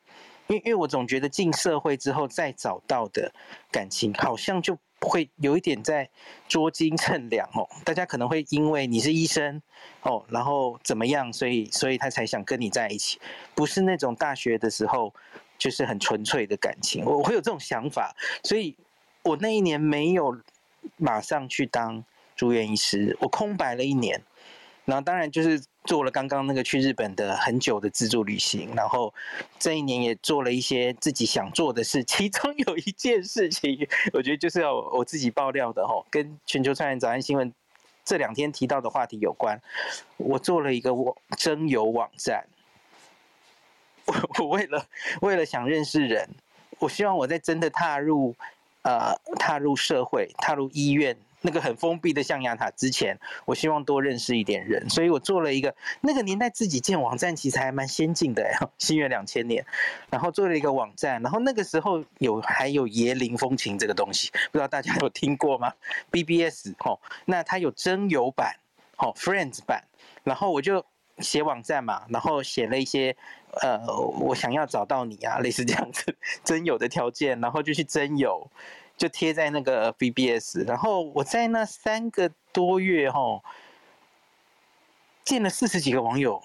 因为因为我总觉得进社会之后再找到的感情，好像就会有一点在捉襟趁凉哦。大家可能会因为你是医生哦，然后怎么样，所以所以他才想跟你在一起，不是那种大学的时候就是很纯粹的感情。我会有这种想法，所以我那一年没有马上去当住院医师，我空白了一年。然后当然就是做了刚刚那个去日本的很久的自助旅行，然后这一年也做了一些自己想做的事，其中有一件事情，我觉得就是要我自己爆料的吼，跟全球串联早安新闻这两天提到的话题有关。我做了一个网征友网站，我我为了为了想认识人，我希望我在真的踏入呃踏入社会、踏入医院。那个很封闭的象牙塔之前，我希望多认识一点人，所以我做了一个那个年代自己建网站，其实还蛮先进的哎，西元两千年，然后做了一个网站，然后那个时候有还有椰林风情这个东西，不知道大家有听过吗？BBS 哦，那它有真友版，哦 Friends 版，然后我就写网站嘛，然后写了一些呃，我想要找到你啊，类似这样子 真友的条件，然后就去真友。就贴在那个 BBS，然后我在那三个多月哈，见了四十几个网友，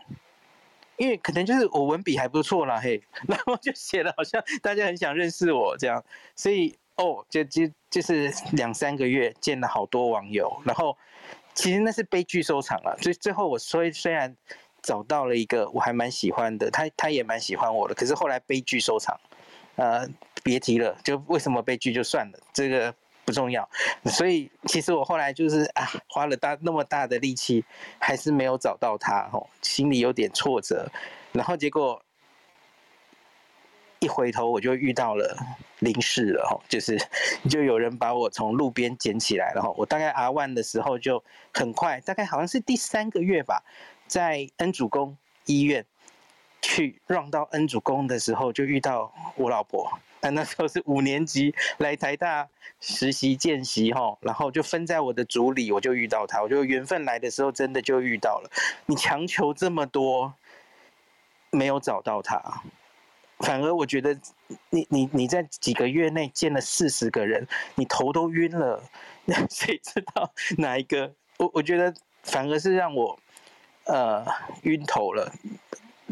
因为可能就是我文笔还不错啦嘿，然后就写了好像大家很想认识我这样，所以哦，就就就是两三个月见了好多网友，然后其实那是悲剧收场了，所以最后我虽虽然找到了一个我还蛮喜欢的，他他也蛮喜欢我的，可是后来悲剧收场，呃。别提了，就为什么被拒就算了，这个不重要。所以其实我后来就是啊，花了大那么大的力气，还是没有找到他，吼，心里有点挫折。然后结果一回头，我就遇到了林氏了，吼，就是就有人把我从路边捡起来了，吼。我大概 R1 的时候就很快，大概好像是第三个月吧，在恩主公医院去让到恩主公的时候，就遇到我老婆。但 那时候是五年级来台大实习见习哈，然后就分在我的组里，我就遇到他，我就缘分来的时候真的就遇到了。你强求这么多，没有找到他，反而我觉得你你你在几个月内见了四十个人，你头都晕了，谁知道哪一个？我我觉得反而是让我呃晕头了，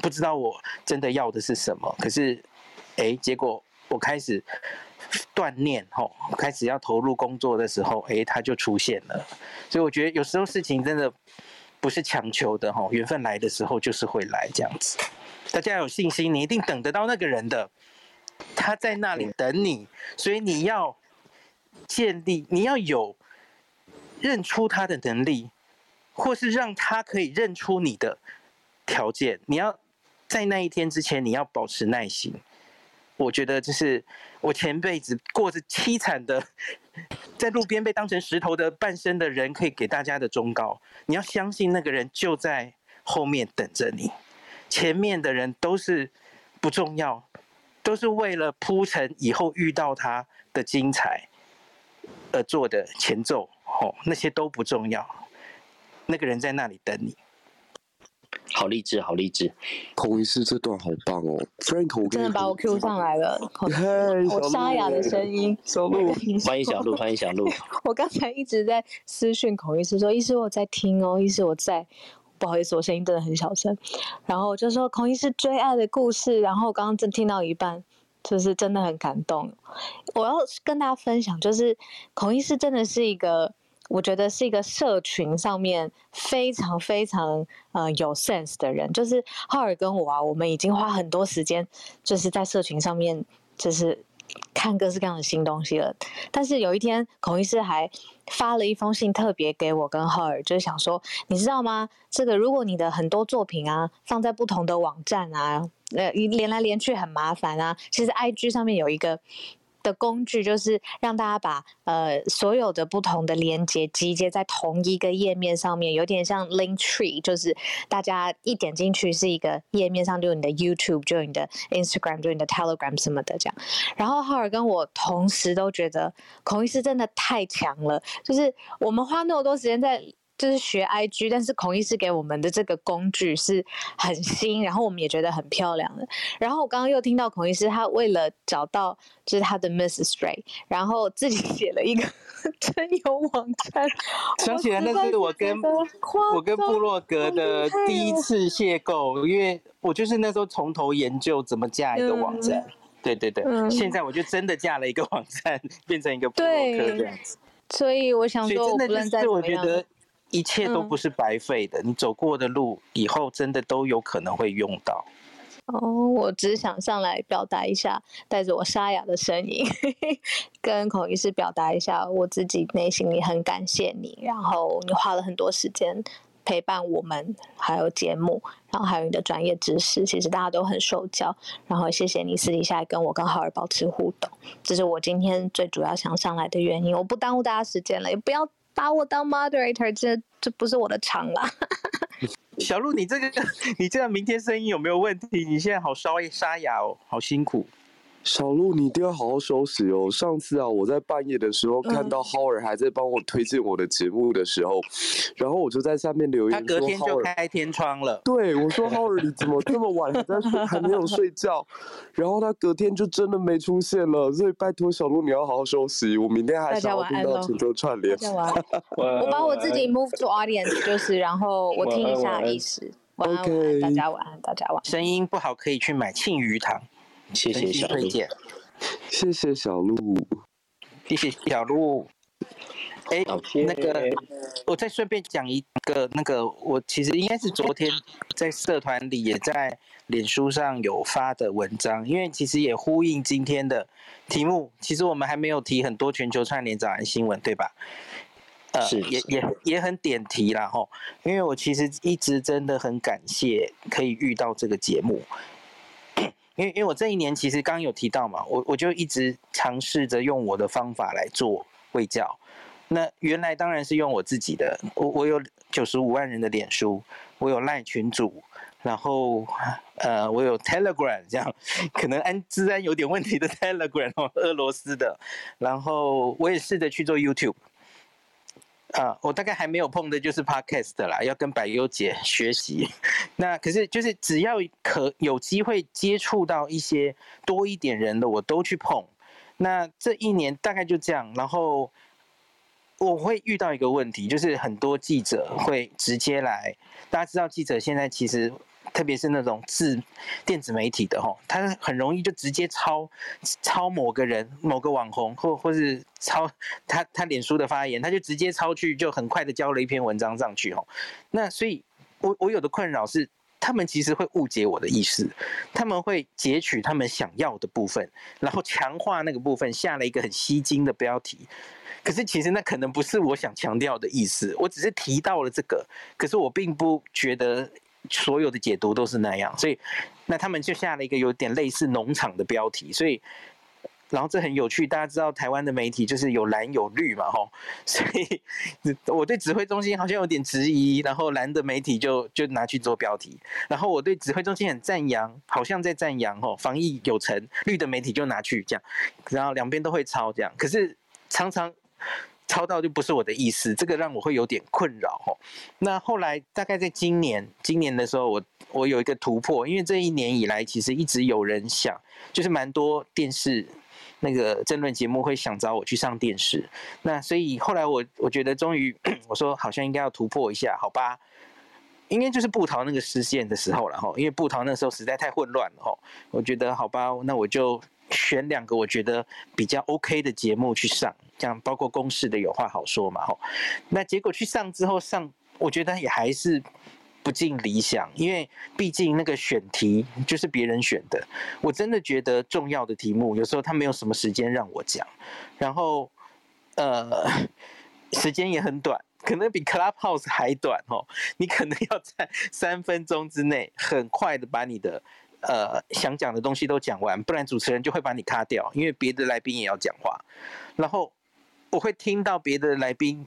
不知道我真的要的是什么。可是哎，结果。我开始锻炼吼，开始要投入工作的时候，哎，他就出现了。所以我觉得有时候事情真的不是强求的吼，缘分来的时候就是会来这样子。大家有信心，你一定等得到那个人的，他在那里等你。所以你要建立，你要有认出他的能力，或是让他可以认出你的条件。你要在那一天之前，你要保持耐心。我觉得这是我前辈子过着凄惨的，在路边被当成石头的半生的人，可以给大家的忠告。你要相信那个人就在后面等着你，前面的人都是不重要，都是为了铺成以后遇到他的精彩而做的前奏。哦，那些都不重要，那个人在那里等你。好励志，好励志！孔医师这段好棒哦，Frank 真的把我 Q 上来了，好 沙哑的声音，小鹿，欢迎小鹿，欢迎小鹿。我刚才一直在私讯孔医师说，医师我在听哦，医师我在，不好意思，我声音真的很小声。然后就说孔医师追爱的故事，然后刚刚正听到一半，就是真的很感动。我要跟大家分享，就是孔医师真的是一个，我觉得是一个社群上面非常非常呃有 sense 的人。就是浩尔跟我啊，我们已经花很多时间，就是在社群上面，就是。看各式各样的新东西了，但是有一天孔医师还发了一封信，特别给我跟浩尔，就是想说，你知道吗？这个如果你的很多作品啊放在不同的网站啊，呃，连来连去很麻烦啊。其实 IG 上面有一个。的工具就是让大家把呃所有的不同的连接集结在同一个页面上面，有点像 Link Tree，就是大家一点进去是一个页面上就有你的 YouTube，就有你的 Instagram，就有你的 Telegram 什么的这样。然后浩尔跟我同时都觉得孔医师真的太强了，就是我们花那么多时间在。就是学 IG，但是孔医师给我们的这个工具是很新，然后我们也觉得很漂亮的。然后我刚刚又听到孔医师他为了找到就是他的 Mrs. Ray，然后自己写了一个 真友网站。想起来那是我跟我跟布洛格的第一次邂逅，因为我就是那时候从头研究怎么架一个网站。嗯、对对对、嗯，现在我就真的架了一个网站，变成一个布洛格这样子。所以我想说，我不能再怎么样。一切都不是白费的，嗯，你走过的路以后真的都有可能会用到。哦，我只想上来表达一下，带着我沙哑的声音，跟孔医师表达一下我自己内心里很感谢你，然后你花了很多时间陪伴我们，还有节目，然后还有你的专业知识，其实大家都很受教。然后谢谢你私底下跟我跟浩儿保持互动，这是我今天最主要想上来的原因。我不耽误大家时间了，也不要。把我当 moderator，这这不是我的长了。小鹿，你这个 你这样明天声音有没有问题？你现在好沙沙哑哦，好辛苦。小鹿，你一定要好好休息哦。上次啊，我在半夜的时候看到 Howard 还在帮我推荐我的节目的时候，嗯，然后我就在下面留言说，他隔天就开天窗了。对，我说 Howard 你怎么这么晚还在睡，还没有睡觉？然后他隔天就真的没出现了。所以拜托小鹿，你要好好休息。我明天还想要听到泉州串联。我把我自己 move to audience，就是然后我听一下意思。晚安，晚安，大家晚安，大家晚安。声音不好可以去买庆余糖。谢谢小鹿，谢谢小鹿，谢谢小鹿。哎、欸，那个，我再顺便讲一个，那个，我其实应该是昨天在社团里，也在脸书上有发的文章，因为其实也呼应今天的题目。其实我们还没有提很多全球串联早安新闻，对吧？呃，也也也很点题啦吼，因为我其实一直真的很感谢可以遇到这个节目。因为因为我这一年其实刚有提到嘛，我我就一直尝试着用我的方法来做卫教。那原来当然是用我自己的，我我有九十五万人的脸书，我有赖群组，然后呃我有 Telegram 这样，可能安资安有点问题的 Telegram 哦，俄罗斯的，然后我也试着去做 YouTube。啊，我大概还没有碰的就是 Podcast 啦，要跟百优姐学习。那可是就是只要可有机会接触到一些多一点人的，我都去碰。那这一年大概就这样，然后我会遇到一个问题，就是很多记者会直接来。大家知道记者现在其实。特别是那种自电子媒体的吼，他很容易就直接抄抄某个人、某个网红，或或是抄他他脸书的发言，他就直接抄去，就很快的交了一篇文章上去吼。那所以我我有的困扰是，他们其实会误解我的意思，他们会截取他们想要的部分，然后强化那个部分，下了一个很吸睛的标题。可是其实那可能不是我想强调的意思，我只是提到了这个，可是我并不觉得。所有的解读都是那样，所以那他们就下了一个有点类似农场的标题，所以然后这很有趣，大家知道台湾的媒体就是有蓝有绿嘛，吼，所以我对指挥中心好像有点质疑，然后蓝的媒体就就拿去做标题，然后我对指挥中心很赞扬，好像在赞扬吼防疫有成，绿的媒体就拿去这样，然后两边都会抄这样，可是常常。抄到就不是我的意思，这个让我会有点困扰哦。那后来大概在今年，今年的时候我，我有一个突破，因为这一年以来其实一直有人想，就是蛮多电视那个争论节目会想找我去上电视。那所以后来我我觉得终于 我说好像应该要突破一下，好吧？应该就是布桃那个事件的时候了哈，因为布桃那时候实在太混乱了哈，我觉得好吧，那我就选两个我觉得比较 OK 的节目去上，这样包括公式的有话好说嘛吼，那结果去上之后上，我觉得也还是不尽理想，因为毕竟那个选题就是别人选的，我真的觉得重要的题目有时候他没有什么时间让我讲，然后呃 时间也很短。可能比 Clubhouse 还短哦，你可能要在三分钟之内很快的把你的呃想讲的东西都讲完，不然主持人就会把你卡掉，因为别的来宾也要讲话。然后我会听到别的来宾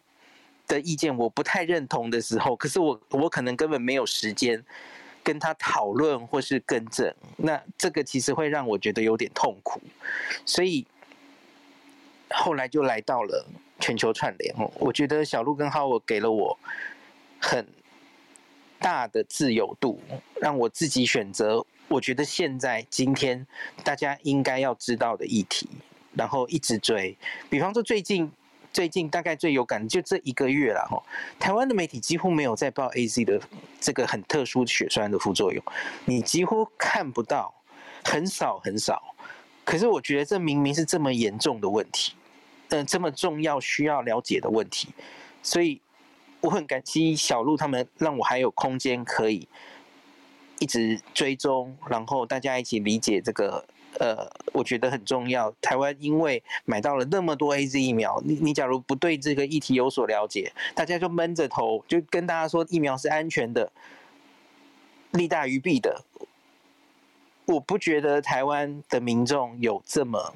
的意见，我不太认同的时候，可是我我可能根本没有时间跟他讨论或是更正，那这个其实会让我觉得有点痛苦，所以后来就来到了。全球串联，我觉得小鹿跟浩我给了我很大的自由度，让我自己选择。我觉得现在今天大家应该要知道的议题，然后一直追。比方说最近最近大概最有感的就这一个月了哈，台湾的媒体几乎没有在报 AZ 的这个很特殊血栓的副作用，你几乎看不到，很少很少。可是我觉得这明明是这么严重的问题。嗯，这么重要需要了解的问题，所以我很感激小鹿他们，让我还有空间可以一直追踪，然后大家一起理解这个。呃，我觉得很重要。台湾因为买到了那么多 AZ 疫苗，你你假如不对这个议题有所了解，大家就闷着头就跟大家说疫苗是安全的，利大于弊的。我不觉得台湾的民众有这么。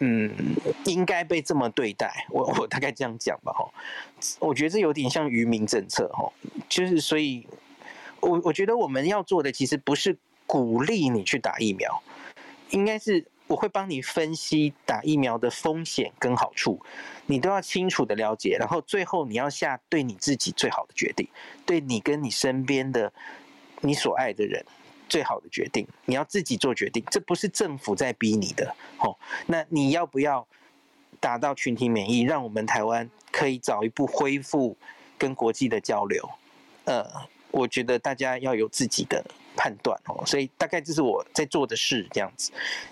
嗯，应该被这么对待，我我大概这样讲吧，哈，我觉得这有点像愚民政策，哈，就是所以，我我觉得我们要做的其实不是鼓励你去打疫苗，应该是我会帮你分析打疫苗的风险跟好处，你都要清楚的了解，然后最后你要下对你自己最好的决定，对你跟你身边的你所爱的人。最好的决定，你要自己做决定，这不是政府在逼你的。哦，那你要不要达到群体免疫，让我们台湾可以早一步恢复跟国际的交流？呃，我觉得大家要有自己的判断哦。所以大概这是我在做的事，这样子。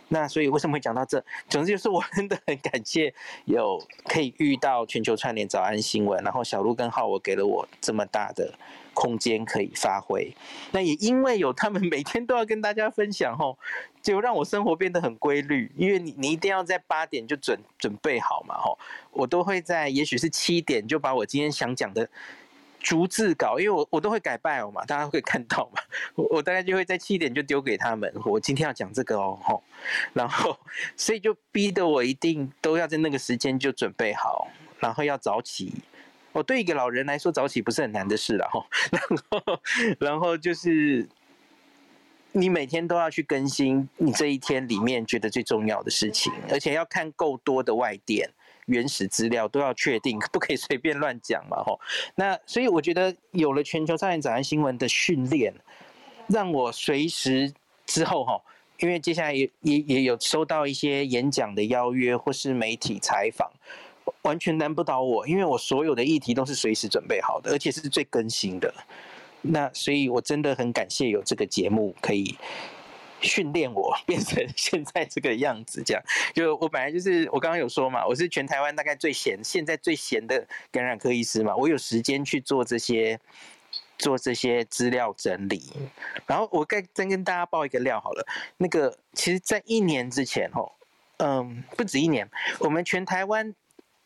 那所以为什么会讲到这？总之就是我真的很感谢有可以遇到全球串联早安新闻，然后小鹿跟浩我给了我这么大的。空间可以发挥，那也因为有他们每天都要跟大家分享吼，就让我生活变得很规律。因为你你一定要在八点就准准备好嘛吼，我都会在也许是七点就把我今天想讲的逐字稿，因为我我都会改 bio 嘛，大家会看到嘛，我我大概就会在七点就丢给他们，我今天要讲这个哦吼，然后所以就逼得我一定都要在那个时间就准备好，然后要早起。我对一个老人来说，早起不是很难的事了哈。然后，然后就是你每天都要去更新你这一天里面觉得最重要的事情，而且要看够多的外电、原始资料，都要确定，不可以随便乱讲嘛吼。那所以我觉得有了全球串联早安新闻的训练，让我随时之后哈，因为接下来也也也有收到一些演讲的邀约或是媒体采访。完全难不倒我，因为我所有的议题都是随时准备好的，而且是最更新的。那所以，我真的很感谢有这个节目可以训练我变成现在这个样子。这样，就我本来就是我刚刚有说嘛，我是全台湾大概最闲，现在最闲的感染科医师嘛，我有时间去做这些做这些资料整理。然后我再再跟大家爆一个料好了，那个其实，在一年之前哦，嗯，不止一年，我们全台湾。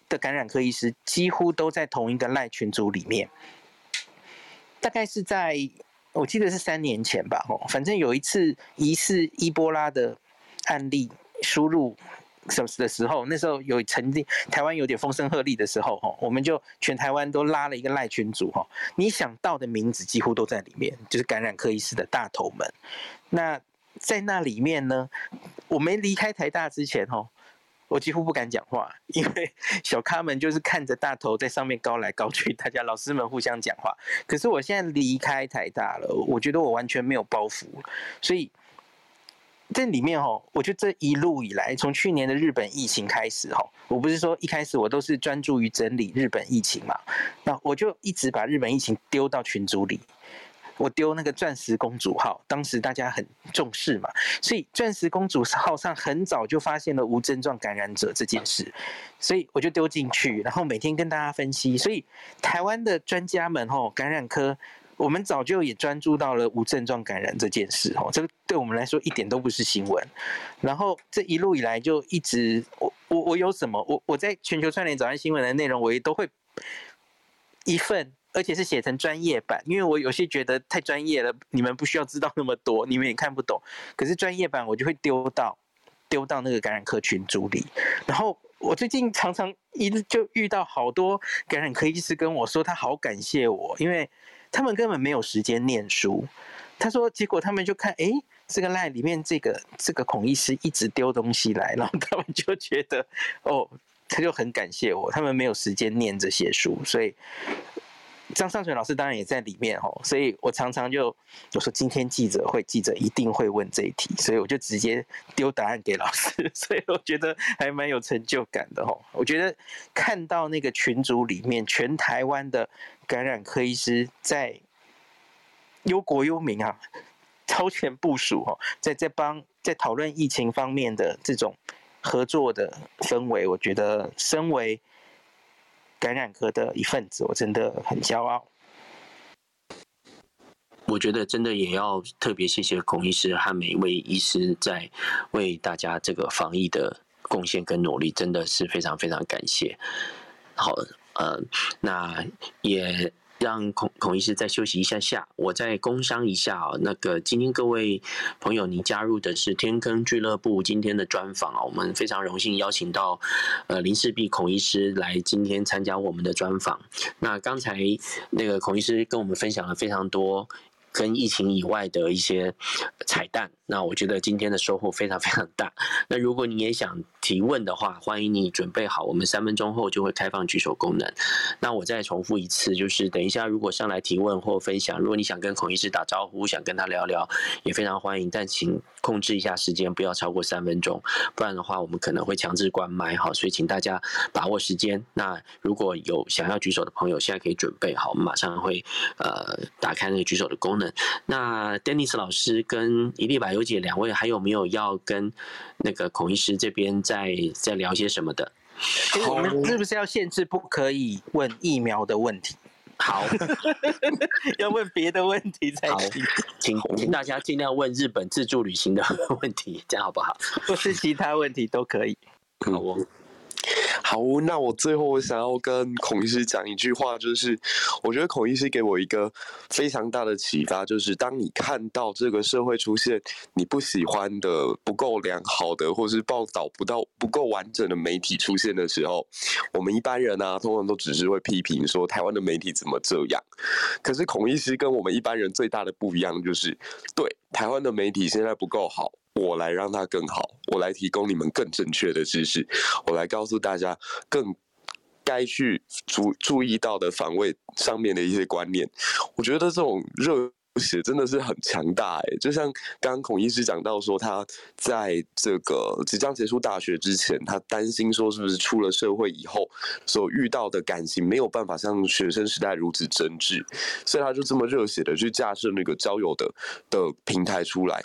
的感染科医师几乎都在同一个赖群组里面，大概是在我记得是三年前吧，哦，反正有一次疑似伊波拉的案例输入什么的时候，那时候有曾经台湾有点风声鹤唳的时候，哈，我们就全台湾都拉了一个赖群组，哈，你想到的名字几乎都在里面，就是感染科医师的大头们。那在那里面呢，我没离开台大之前，哈。我几乎不敢讲话，因为 小咖们就是看着大头在上面高来高去，大家老师们互相讲话。可是我现在离开台大了，我觉得我完全没有包袱，所以这里面哦，我觉得这一路以来，从去年的日本疫情开始哈，我不是说一开始我都是专注于整理日本疫情嘛，那我就一直把日本疫情丢到群组里，我丢那个钻石公主号，当时大家很重视嘛，所以钻石公主号上很早就发现了无症状感染者这件事，所以我就丢进去，然后每天跟大家分析。所以台湾的专家们吼，感染科，我们早就也专注到了无症状感染这件事吼，这个对我们来说一点都不是新闻。然后这一路以来就一直，我我我有什么，我我在全球串联早安新闻的内容，我也都会一份。而且是写成专业版，因为我有些觉得太专业了，你们不需要知道那么多，你们也看不懂。可是专业版我就会丢到丢到那个感染科群组里。然后我最近常常一就遇到好多感染科医师跟我说，他好感谢我，因为他们根本没有时间念书。他说，结果他们就看，哎，这个 line 里面这个这个孔医师一直丢东西来，然后他们就觉得，哦，他就很感谢我，他们没有时间念这些书，所以。张尚存老师当然也在里面哦，所以我常常就我说今天记者会，记者一定会问这一题，所以我就直接丢答案给老师，所以我觉得还蛮有成就感的哦。我觉得看到那个群组里面，全台湾的感染科医师在忧国忧民啊，超前部署哦，在在帮在讨论疫情方面的这种合作的氛围，我觉得身为。感染科的一份子，我真的很骄傲。我觉得真的也要特别谢谢孔医师和每一位医师在为大家这个防疫的贡献跟努力，真的是非常非常感谢。好，呃，那也。让孔孔医师再休息一下下，我再工商一下啊。那个今天各位朋友，你加入的是天坑俱乐部今天的专访啊，我们非常荣幸邀请到呃林氏璧孔医师来今天参加我们的专访。那刚才那个孔医师跟我们分享了非常多。跟疫情以外的一些彩蛋，那我觉得今天的收获非常非常大。那如果你也想提问的话，欢迎你准备好，我们三分钟后就会开放举手功能。那我再重复一次，就是等一下如果上来提问或分享，如果你想跟孔医师打招呼，想跟他聊聊，也非常欢迎，但请控制一下时间，不要超过三分钟，不然的话我们可能会强制关麦。好，所以请大家把握时间。那如果有想要举手的朋友，现在可以准备好，我们马上会呃打开那个举手的功能。那 Dennis 老师跟一粒白忧解两位还有没有要跟那个孔医师这边再再聊些什么的？我们是不是要限制不可以问疫苗的问题？好，要问别的问题才行。请请大家尽量问日本自助旅行的 问题，这样好不好？或是其他问题都可以。好哦。好，那我最后我想要跟孔医师讲一句话，就是我觉得孔医师给我一个非常大的启发，就是当你看到这个社会出现你不喜欢的、不够良好的，或是报道不到不够完整的媒体出现的时候，我们一般人啊，通常都只是会批评说台湾的媒体怎么这样。可是孔医师跟我们一般人最大的不一样，就是对台湾的媒体现在不够好。我来让它更好，我来提供你们更正确的知识，我来告诉大家更该去注注意到的防卫上面的一些观念。我觉得这种热。写真的是很强大哎，就像刚刚孔医师讲到说，他在这个即将结束大学之前，他担心说是不是出了社会以后所遇到的感情没有办法像学生时代如此真挚，所以他就这么热血的去架设那个交友的的平台出来。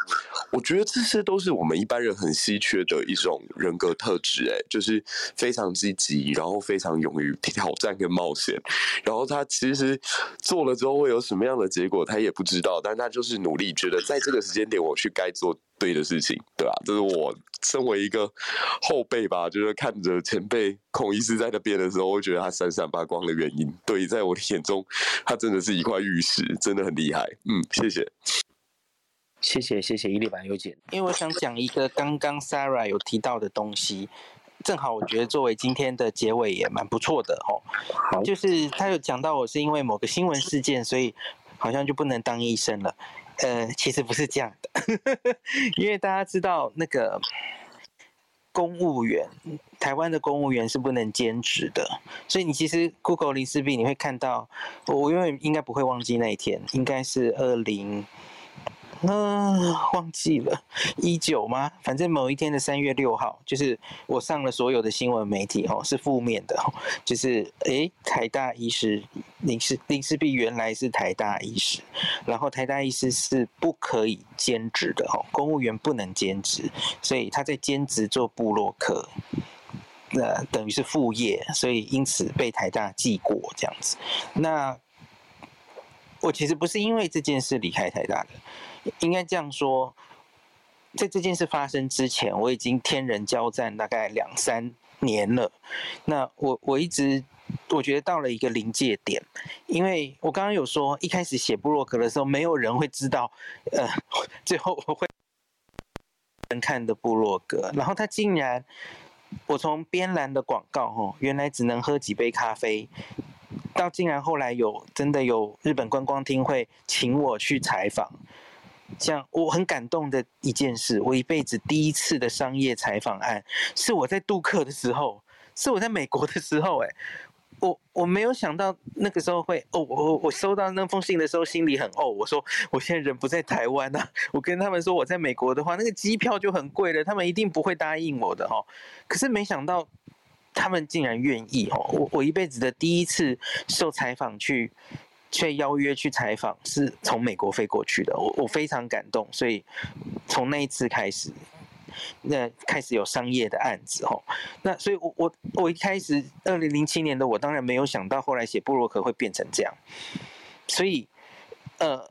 我觉得这些都是我们一般人很稀缺的一种人格特质哎，就是非常积极，然后非常勇于挑战跟冒险，然后他其实做了之后会有什么样的结果，他也不知。知道，但他就是努力，觉得在这个时间点我去该做对的事情，对吧？这是我身为一个后辈吧，就是看着前辈孔医师在那边的时候，我觉得他闪闪发光的原因。对，在我的眼中，他真的是一块玉石，真的很厉害。嗯，谢谢，谢谢，谢谢伊丽版优姐。因为我想讲一个刚刚 Sarah 有提到的东西，正好我觉得作为今天的结尾也蛮不错的哦。就是他有讲到我是因为某个新闻事件，所以。好像就不能当医生了，呃，其实不是这样的，因为大家知道那个公务员，台湾的公务员是不能兼职的，所以你其实 Google 林氏璧你会看到，我因为应该不会忘记那一天，应该是二零嗯，忘记了，一九吗？反正某一天的三月六号，就是我上了所有的新闻媒体，哦，是负面的，就是诶，台大医师林氏林氏璧原来是台大医师，然后台大医师是不可以兼职的，哦，公务员不能兼职，所以他在兼职做部落客，那、等于是副业，所以因此被台大记过这样子。那我其实不是因为这件事离开台大的。应该这样说，在这件事发生之前，我已经天人交战大概两三年了。那我我一直我觉得到了一个临界点，因为我刚刚有说，一开始写部落格的时候，没有人会知道，呃，最后我会人看的部落格，然后他竟然，我从边栏的广告，哦，原来只能喝几杯咖啡。到竟然后来有真的有日本观光厅会请我去采访。这样我很感动的一件事，我一辈子第一次的商业采访案，是我在杜克的时候，是我在美国的时候，哎，我我没有想到那个时候会，哦，我我收到那封信的时候心里很哦，我说我现在人不在台湾呐，我跟他们说我在美国的话，那个机票就很贵了，他们一定不会答应我的哈，可是没想到他们竟然愿意哦，我我一辈子的第一次受采访去。却邀约去采访，是从美国飞过去的，我我非常感动，所以从那一次开始，那开始有商业的案子哦，那所以我我我一开始二零零七年的我当然没有想到后来写布洛克会变成这样，所以呃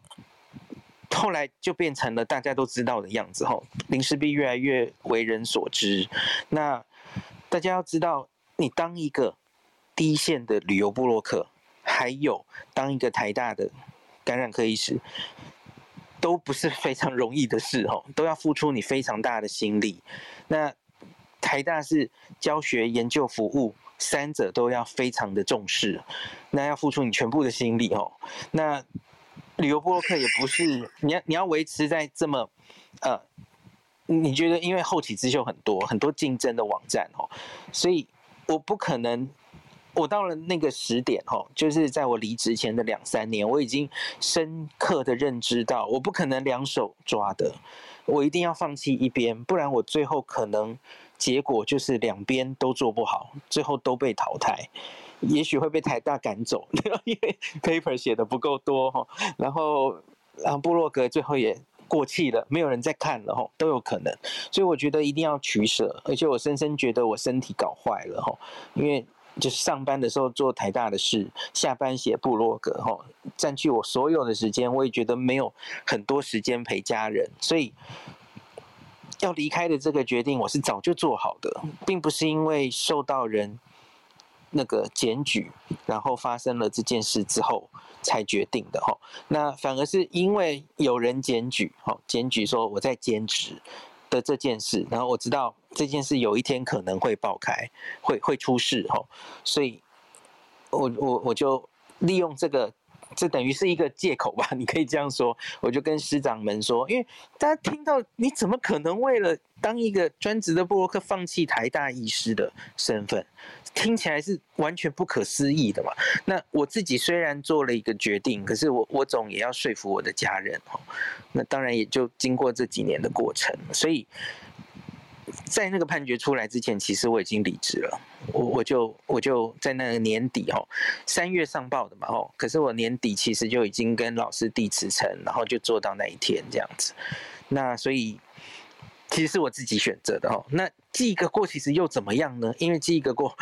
后来就变成了大家都知道的样子吼，林氏璧越来越为人所知，那大家要知道，你当一个第一线的旅游部落客。还有，当一个台大的感染科医师，都不是非常容易的事哦，都要付出你非常大的心力。那台大是教学、研究、服务三者都要非常的重视，那要付出你全部的心力哦。那旅游博客也不是，你要你要维持在这么呃，你觉得因为后起之秀很多，很多竞争的网站哦，所以我不可能。我到了那个时点，吼，就是在我离职前的两三年，我已经深刻的认知到，我不可能两手抓的，我一定要放弃一边，不然我最后可能结果就是两边都做不好，最后都被淘汰，也许会被台大赶走，因为 paper 写的不够多，吼，然后然后布洛格最后也过气了，没有人再看了，都有可能，所以我觉得一定要取舍，而且我深深觉得我身体搞坏了，吼，因为。就是上班的时候做台大的事，下班写部落格，吼，占据我所有的时间，我也觉得没有很多时间陪家人，所以要离开的这个决定，我是早就做好的，并不是因为受到人那个检举，然后发生了这件事之后才决定的，吼，那反而是因为有人检举，吼，检举说我在兼职。的这件事，然后我知道这件事有一天可能会爆开，会会出事吼，所以我我我就利用这个，这等于是一个借口吧，你可以这样说，我就跟师长们说，因为大家听到你怎么可能为了当一个专职的部落客放弃台大医师的身份？听起来是完全不可思议的嘛。那我自己虽然做了一个决定，可是我我总也要说服我的家人哦。那当然也就经过这几年的过程，所以在那个判决出来之前，其实我已经离职了。我我就我就在那个年底哦，三月上报的嘛哦，可是我年底其实就已经跟老师递辞呈，然后就做到那一天这样子。那所以。其实是我自己选择的哦。那记一个过，其实又怎么样呢？因为记一个过，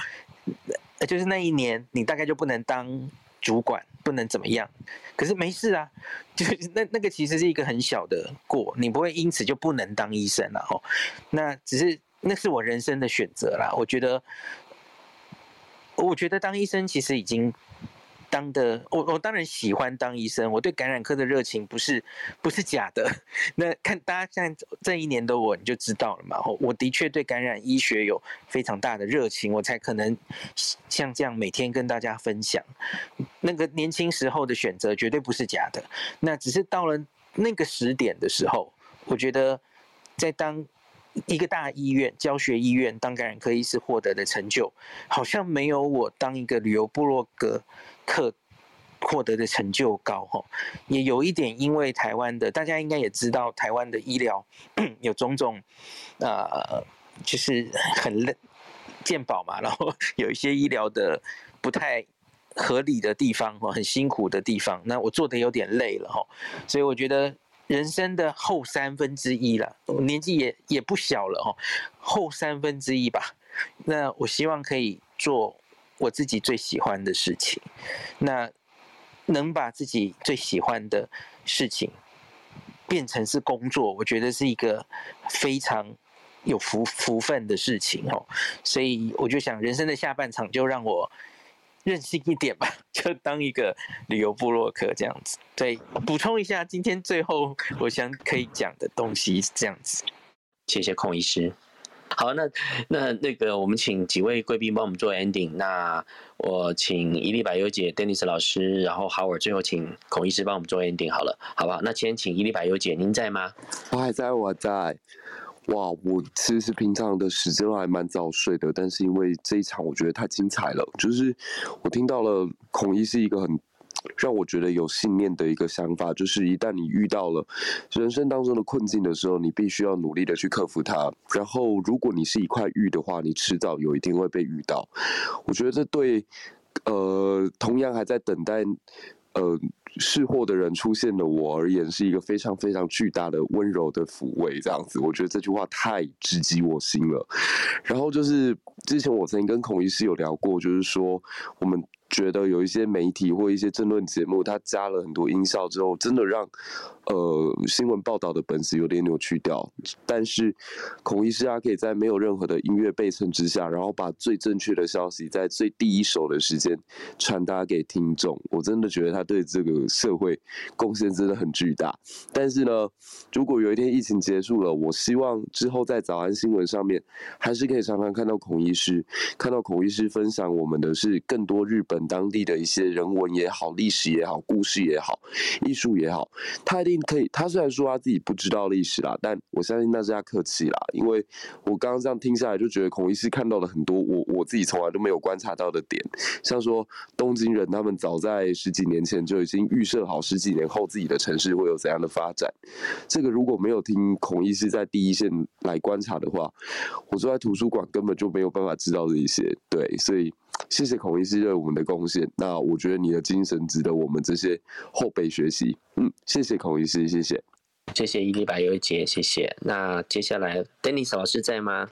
就是那一年你大概就不能当主管，不能怎么样。可是没事啊，就那那个其实是一个很小的过，你不会因此就不能当医生了哦。那只是那是我人生的选择啦。我觉得，我觉得当医生其实已经。当的我，我当然喜欢当医生。我对感染科的热情不是不是假的。那看大家现在这一年的我，你就知道了嘛。我的确对感染医学有非常大的热情，我才可能像这样每天跟大家分享。那个年轻时候的选择绝对不是假的。那只是到了那个时点的时候，我觉得在当一个大医院、教学医院当感染科医师获得的成就，好像没有我当一个旅游部落格。客获得的成就高哈，也有一点因为台湾的大家应该也知道，台湾的医疗有种种呃，就是很累健保嘛，然后有一些医疗的不太合理的地方哈，很辛苦的地方，那我做的有点累了哈，所以我觉得人生的后三分之一了，年纪也也不小了哦，后三分之一吧，那我希望可以做我自己最喜欢的事情，那。能把自己最喜欢的事情变成是工作，我觉得是一个非常有福福分的事情哦。所以我就想，人生的下半场就让我任性一点吧，就当一个旅游部落客这样子。对，补充一下，今天最后我想可以讲的东西是这样子。谢谢孔医师。好，那那那个，我们请几位贵宾帮我们做 ending。那我请伊丽百优姐、Dennis 老师，然后 Howard，最后请孔医师帮我们做 ending 好了，好不好？那先请伊丽百优姐，您在吗？我还在，我在。哇，我其实平常的时间还蛮早睡的，但是因为这一场我觉得太精彩了，就是我听到了孔一是一个很。让我觉得有信念的一个想法，就是一旦你遇到了人生当中的困境的时候，你必须要努力的去克服它。然后，如果你是一块玉的话，你迟早有一天会被遇到。我觉得这对呃同样还在等待呃释惑的人出现的我而言，是一个非常非常巨大的温柔的抚慰。这样子，我觉得这句话太直击我心了。然后就是之前我曾经跟孔医师有聊过，就是说我们。觉得有一些媒体或一些争论节目，它加了很多音效之后，真的让呃新闻报道的本质有点扭曲掉。但是孔医师他可以在没有任何的音乐背景之下，然后把最正确的消息在最第一手的时间传达给听众。我真的觉得他对这个社会贡献真的很巨大。但是呢，如果有一天疫情结束了，我希望之后在早安新闻上面，还是可以常常看到孔医师，看到孔医师分享我们的是更多日本。当地的一些人文也好，历史也好，故事也好，艺术也好，他一定可以。他虽然说他自己不知道历史啦，但我相信那是他客气啦。因为我刚刚这样听下来，就觉得孔医师看到了很多我我自己从来都没有观察到的点，像说东京人他们早在十几年前就已经预设好十几年后自己的城市会有怎样的发展。这个如果没有听孔医师在第一线来观察的话，我坐在图书馆根本就没有办法知道这一些。对，所以。谢谢孔医师对我们的贡献。那我觉得你的精神值得我们这些后辈学习。嗯，谢谢孔医师，谢谢，谢谢伊丽白优姐，谢谢。那接下来，Dennis 老师在吗？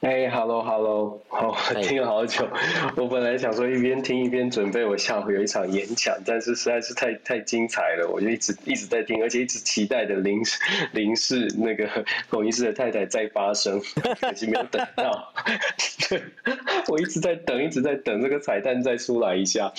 哎，Hello，Hello，好，听了好久。我本来想说一边听一边准备我下午有一场演讲，但是实在是太太精彩了，我就一直一直在听，而且一直期待的林 林氏那个孔医师的太太再发声，可惜没有等到。对，我一直在等，一直在等这个彩蛋再出来一下。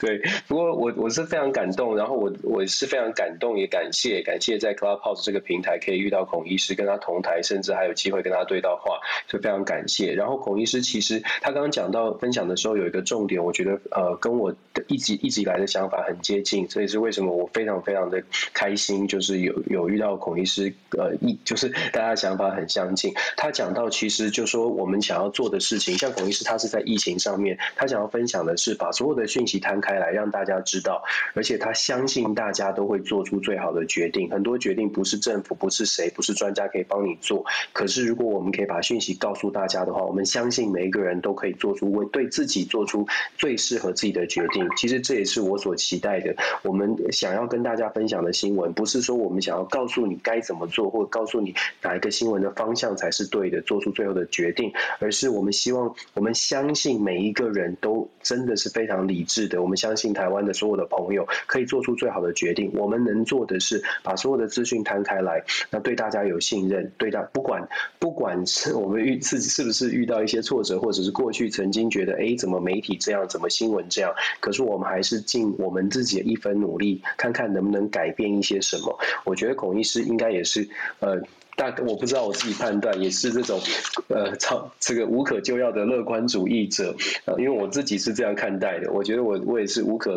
对，不过我我是非常感动，然后我我是非常感动，也感谢感谢在 Clubhouse 这个平台可以遇到孔医师，跟他同台，甚至还有机会跟他对到话，就非常。感谢。然后孔医师其实他刚刚讲到分享的时候有一个重点，我觉得呃跟我的一直一直以来的想法很接近，所以是为什么我非常非常的开心，就是有有遇到孔医师，呃一就是大家想法很相近。他讲到其实就说我们想要做的事情，像孔医师他是在疫情上面，他想要分享的是把所有的讯息摊开来让大家知道，而且他相信大家都会做出最好的决定。很多决定不是政府，不是谁，不是专家可以帮你做，可是如果我们可以把讯息告诉大大家的话，我们相信每一个人都可以做出为对自己做出最适合自己的决定。其实这也是我所期待的。我们想要跟大家分享的新闻，不是说我们想要告诉你该怎么做，或者告诉你哪一个新闻的方向才是对的，做出最后的决定，而是我们希望，我们相信每一个人都真的是非常理智的。我们相信台湾的所有的朋友可以做出最好的决定。我们能做的是把所有的资讯摊开来，那对大家有信任，对大不管不管是我们与自己。是不是遇到一些挫折，或者是过去曾经觉得，哎，怎么媒体这样，怎么新闻这样？可是我们还是尽我们自己的一分努力，看看能不能改变一些什么。我觉得孔医师应该也是，呃。大我不知道我自己判断也是这种呃超这个无可救药的乐观主义者，呃，因为我自己是这样看待的，我觉得我我也是无可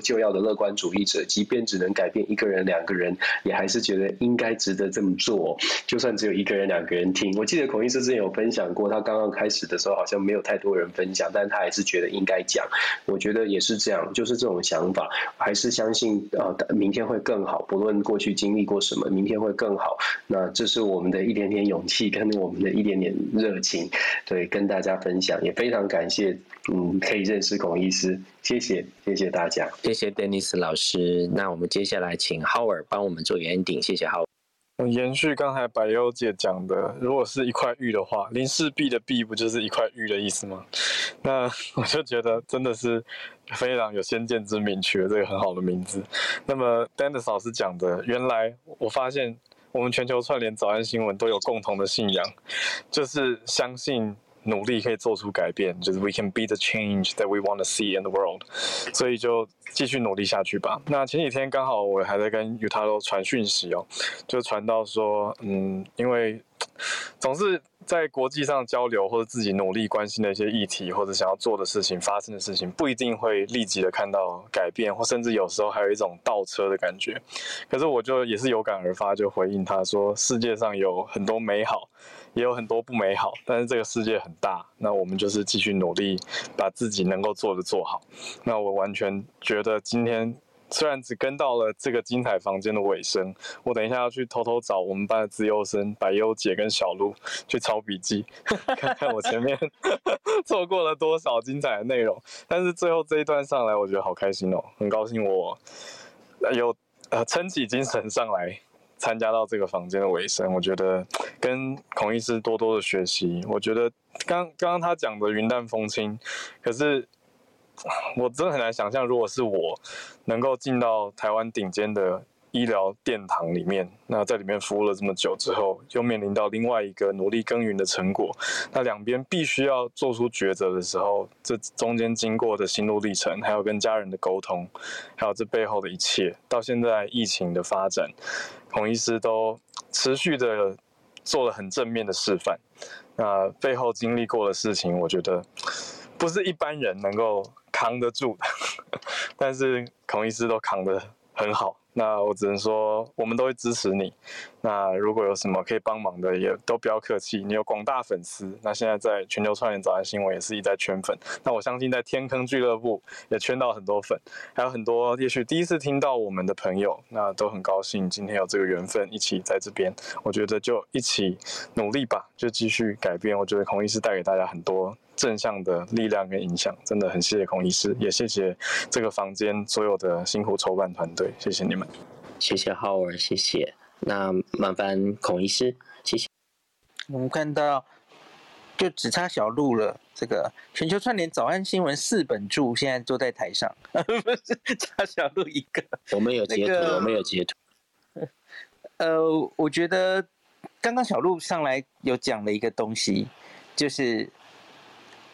救药的乐观主义者，即便只能改变一个人两个人，也还是觉得应该值得这么做，就算只有一个人两个人听。我记得孔医师之前有分享过，他刚刚开始的时候好像没有太多人分享，但他还是觉得应该讲。我觉得也是这样，就是这种想法，还是相信啊，明天会更好，不论过去经历过什么，明天会更好。那这是我们的一点点勇气，跟我们的一点点热情，对，跟大家分享，也非常感谢，嗯，可以认识孔医师，谢谢，谢谢大家，谢谢 Dennis 老师。那我们接下来请 Howard 帮我们做 ending，谢谢 Howard。我延续刚才百优姐讲的，如果是一块玉的话，林氏璧的璧不就是一块玉的意思吗？那我就觉得真的是非常有先见之明，取了这个很好的名字。那么 Dennis 老师讲的，原来我发现我们全球串联早安新闻都有共同的信仰，就是相信。努力可以做出改变，就是 we can be the change that we want to see in the world，所以就继续努力下去吧。那前几天刚好我还在跟 Utah 传讯息哦，就传到说，嗯，因为总是在国际上交流或者自己努力关心的一些议题或者想要做的事情发生的事情，不一定会立即的看到改变，或甚至有时候还有一种倒车的感觉。可是我就也是有感而发，就回应他说，世界上有很多美好。也有很多不美好，但是这个世界很大，那我们就是继续努力，把自己能够做的做好。那我完全觉得今天虽然只跟到了这个精彩房间的尾声，我等一下要去偷偷找我们班的资优生百优姐跟小鹿去抄笔记，看看我前面 错过了多少精彩的内容。但是最后这一段上来，我觉得好开心哦，很高兴我有呃撑起精神上来。参加到这个房间的尾声，我觉得跟孔医师多多的学习。我觉得刚刚刚他讲的云淡风轻，可是我真的很难想象，如果是我能够进到台湾顶尖的。医疗殿堂里面，那在里面服务了这么久之后，又面临到另外一个努力耕耘的成果，那两边必须要做出抉择的时候，这中间经过的心路历程，还有跟家人的沟通，还有这背后的一切，到现在疫情的发展，孔医师都持续的做了很正面的示范。那背后经历过的事情，我觉得不是一般人能够扛得住的，但是孔医师都扛得很好。那我只能说，我们都会支持你。那如果有什么可以帮忙的，也都不要客气。你有广大粉丝，那现在在全球串联早安新闻也是一再圈粉。那我相信在天坑俱乐部也圈到很多粉，还有很多也许第一次听到我们的朋友，那都很高兴今天有这个缘分一起在这边。我觉得就一起努力吧，就继续改变。我觉得孔医师带给大家很多。正向的力量跟影响，真的很谢谢孔医师，也谢谢这个房间所有的辛苦筹办团队，谢谢你们。谢谢浩尔，谢谢。那麻烦孔医师，谢谢。我们看到，就只差小鹿了。这个全球串联早安新闻四本柱现在坐在台上，不是差小鹿一个。我们有截图，那个、我们有截图。呃，我觉得刚刚小鹿上来有讲了一个东西，就是。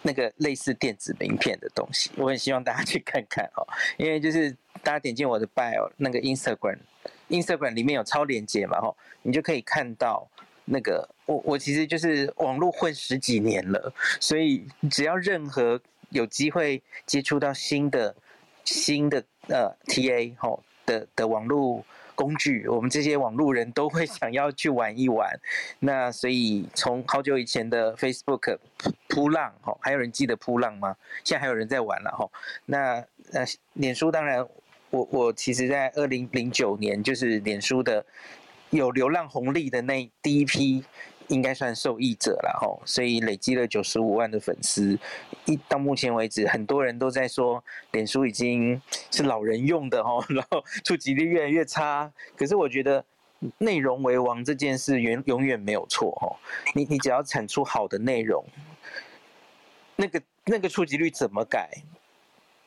那个类似电子名片的东西，我很希望大家去看看哦，因为就是大家点进我的 bio 那个 Instagram，Instagram 里面有超链接嘛吼，你就可以看到那个我我其实就是网络混十几年了，所以只要任何有机会接触到新的新的呃 TA 吼的的网络。工具，我们这些网路人都会 想要去玩一玩。那所以从好久以前的 Facebook 扑浪，哈，还有人记得扑浪吗？现在还有人在玩了，哈。那呃，脸书当然，我我其实在二零零九年就是脸书的有流浪红利的那第一批。应该算受益者了哈，所以累积了九十五万的粉丝。一到目前为止，很多人都在说，脸书已经是老人用的哈，然后触及率越来越差。可是我觉得内容为王这件事永永远没有错哈。你你只要产出好的内容，那个那个触及率怎么改？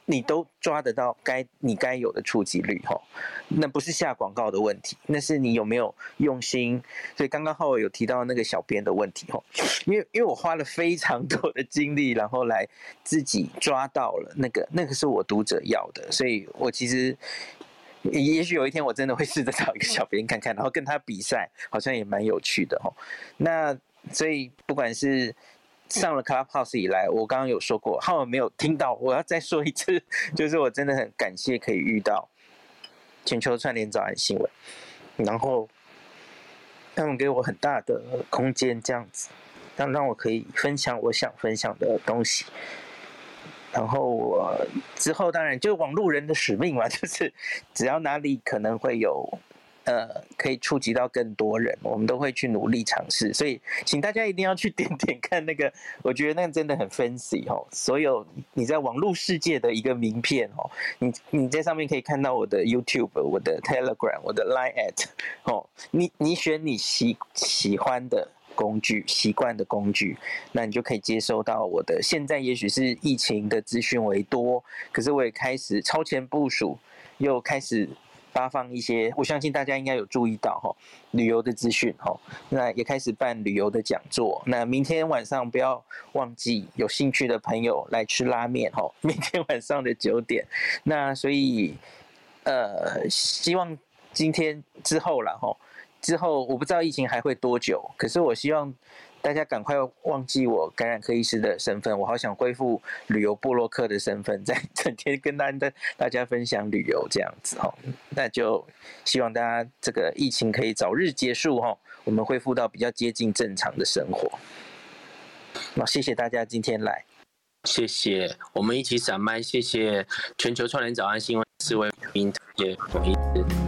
你都抓得到该你该有的触及率哈，那不是下广告的问题，那是你有没有用心。所以刚刚浩伟有提到那个小编的问题哈，因为因为我花了非常多的精力，然后来自己抓到了那个那个是我读者要的，所以我其实也许有一天我真的会试着找一个小编看看，然后跟他比赛，好像也蛮有趣的哦。那所以不管是上了 Clubhouse 以来，我刚刚有说过，浩尔没有听到，我要再说一次，就是我真的很感谢可以遇到全球串联早安新闻，然后他们给我很大的空间，这样子让让我可以分享我想分享的东西。然后我之后当然就网路人的使命嘛，就是只要哪里可能会有，呃，可以触及到更多人，我们都会去努力尝试。所以，请大家一定要去 点点看那个，我觉得那个真的很 fancy 哦。所有你在网络世界的一个名片哦，你你在上面可以看到我的 YouTube、我的 Telegram、我的 Line at 哦，你你选你喜喜欢的。工具习惯的工具，那你就可以接收到我的。现在也许是疫情的资讯为多，可是我也开始超前部署，又开始发放一些。我相信大家应该有注意到哈，旅游的资讯哈，那也开始办旅游的讲座。那明天晚上不要忘记有兴趣的朋友来吃拉面哈，明天晚上的九点。那所以呃，希望今天之后了哈。之后我不知道疫情还会多久，可是我希望大家赶快忘记我感染科医师的身份，我好想恢复旅游部落客的身份，再 整天跟大家大家分享旅游这样子哈。那就希望大家这个疫情可以早日结束哈，我们恢复到比较接近正常的生活。那谢谢大家今天来，谢谢我们一起闪麦，谢谢全球串联早安新闻四位名特别同意。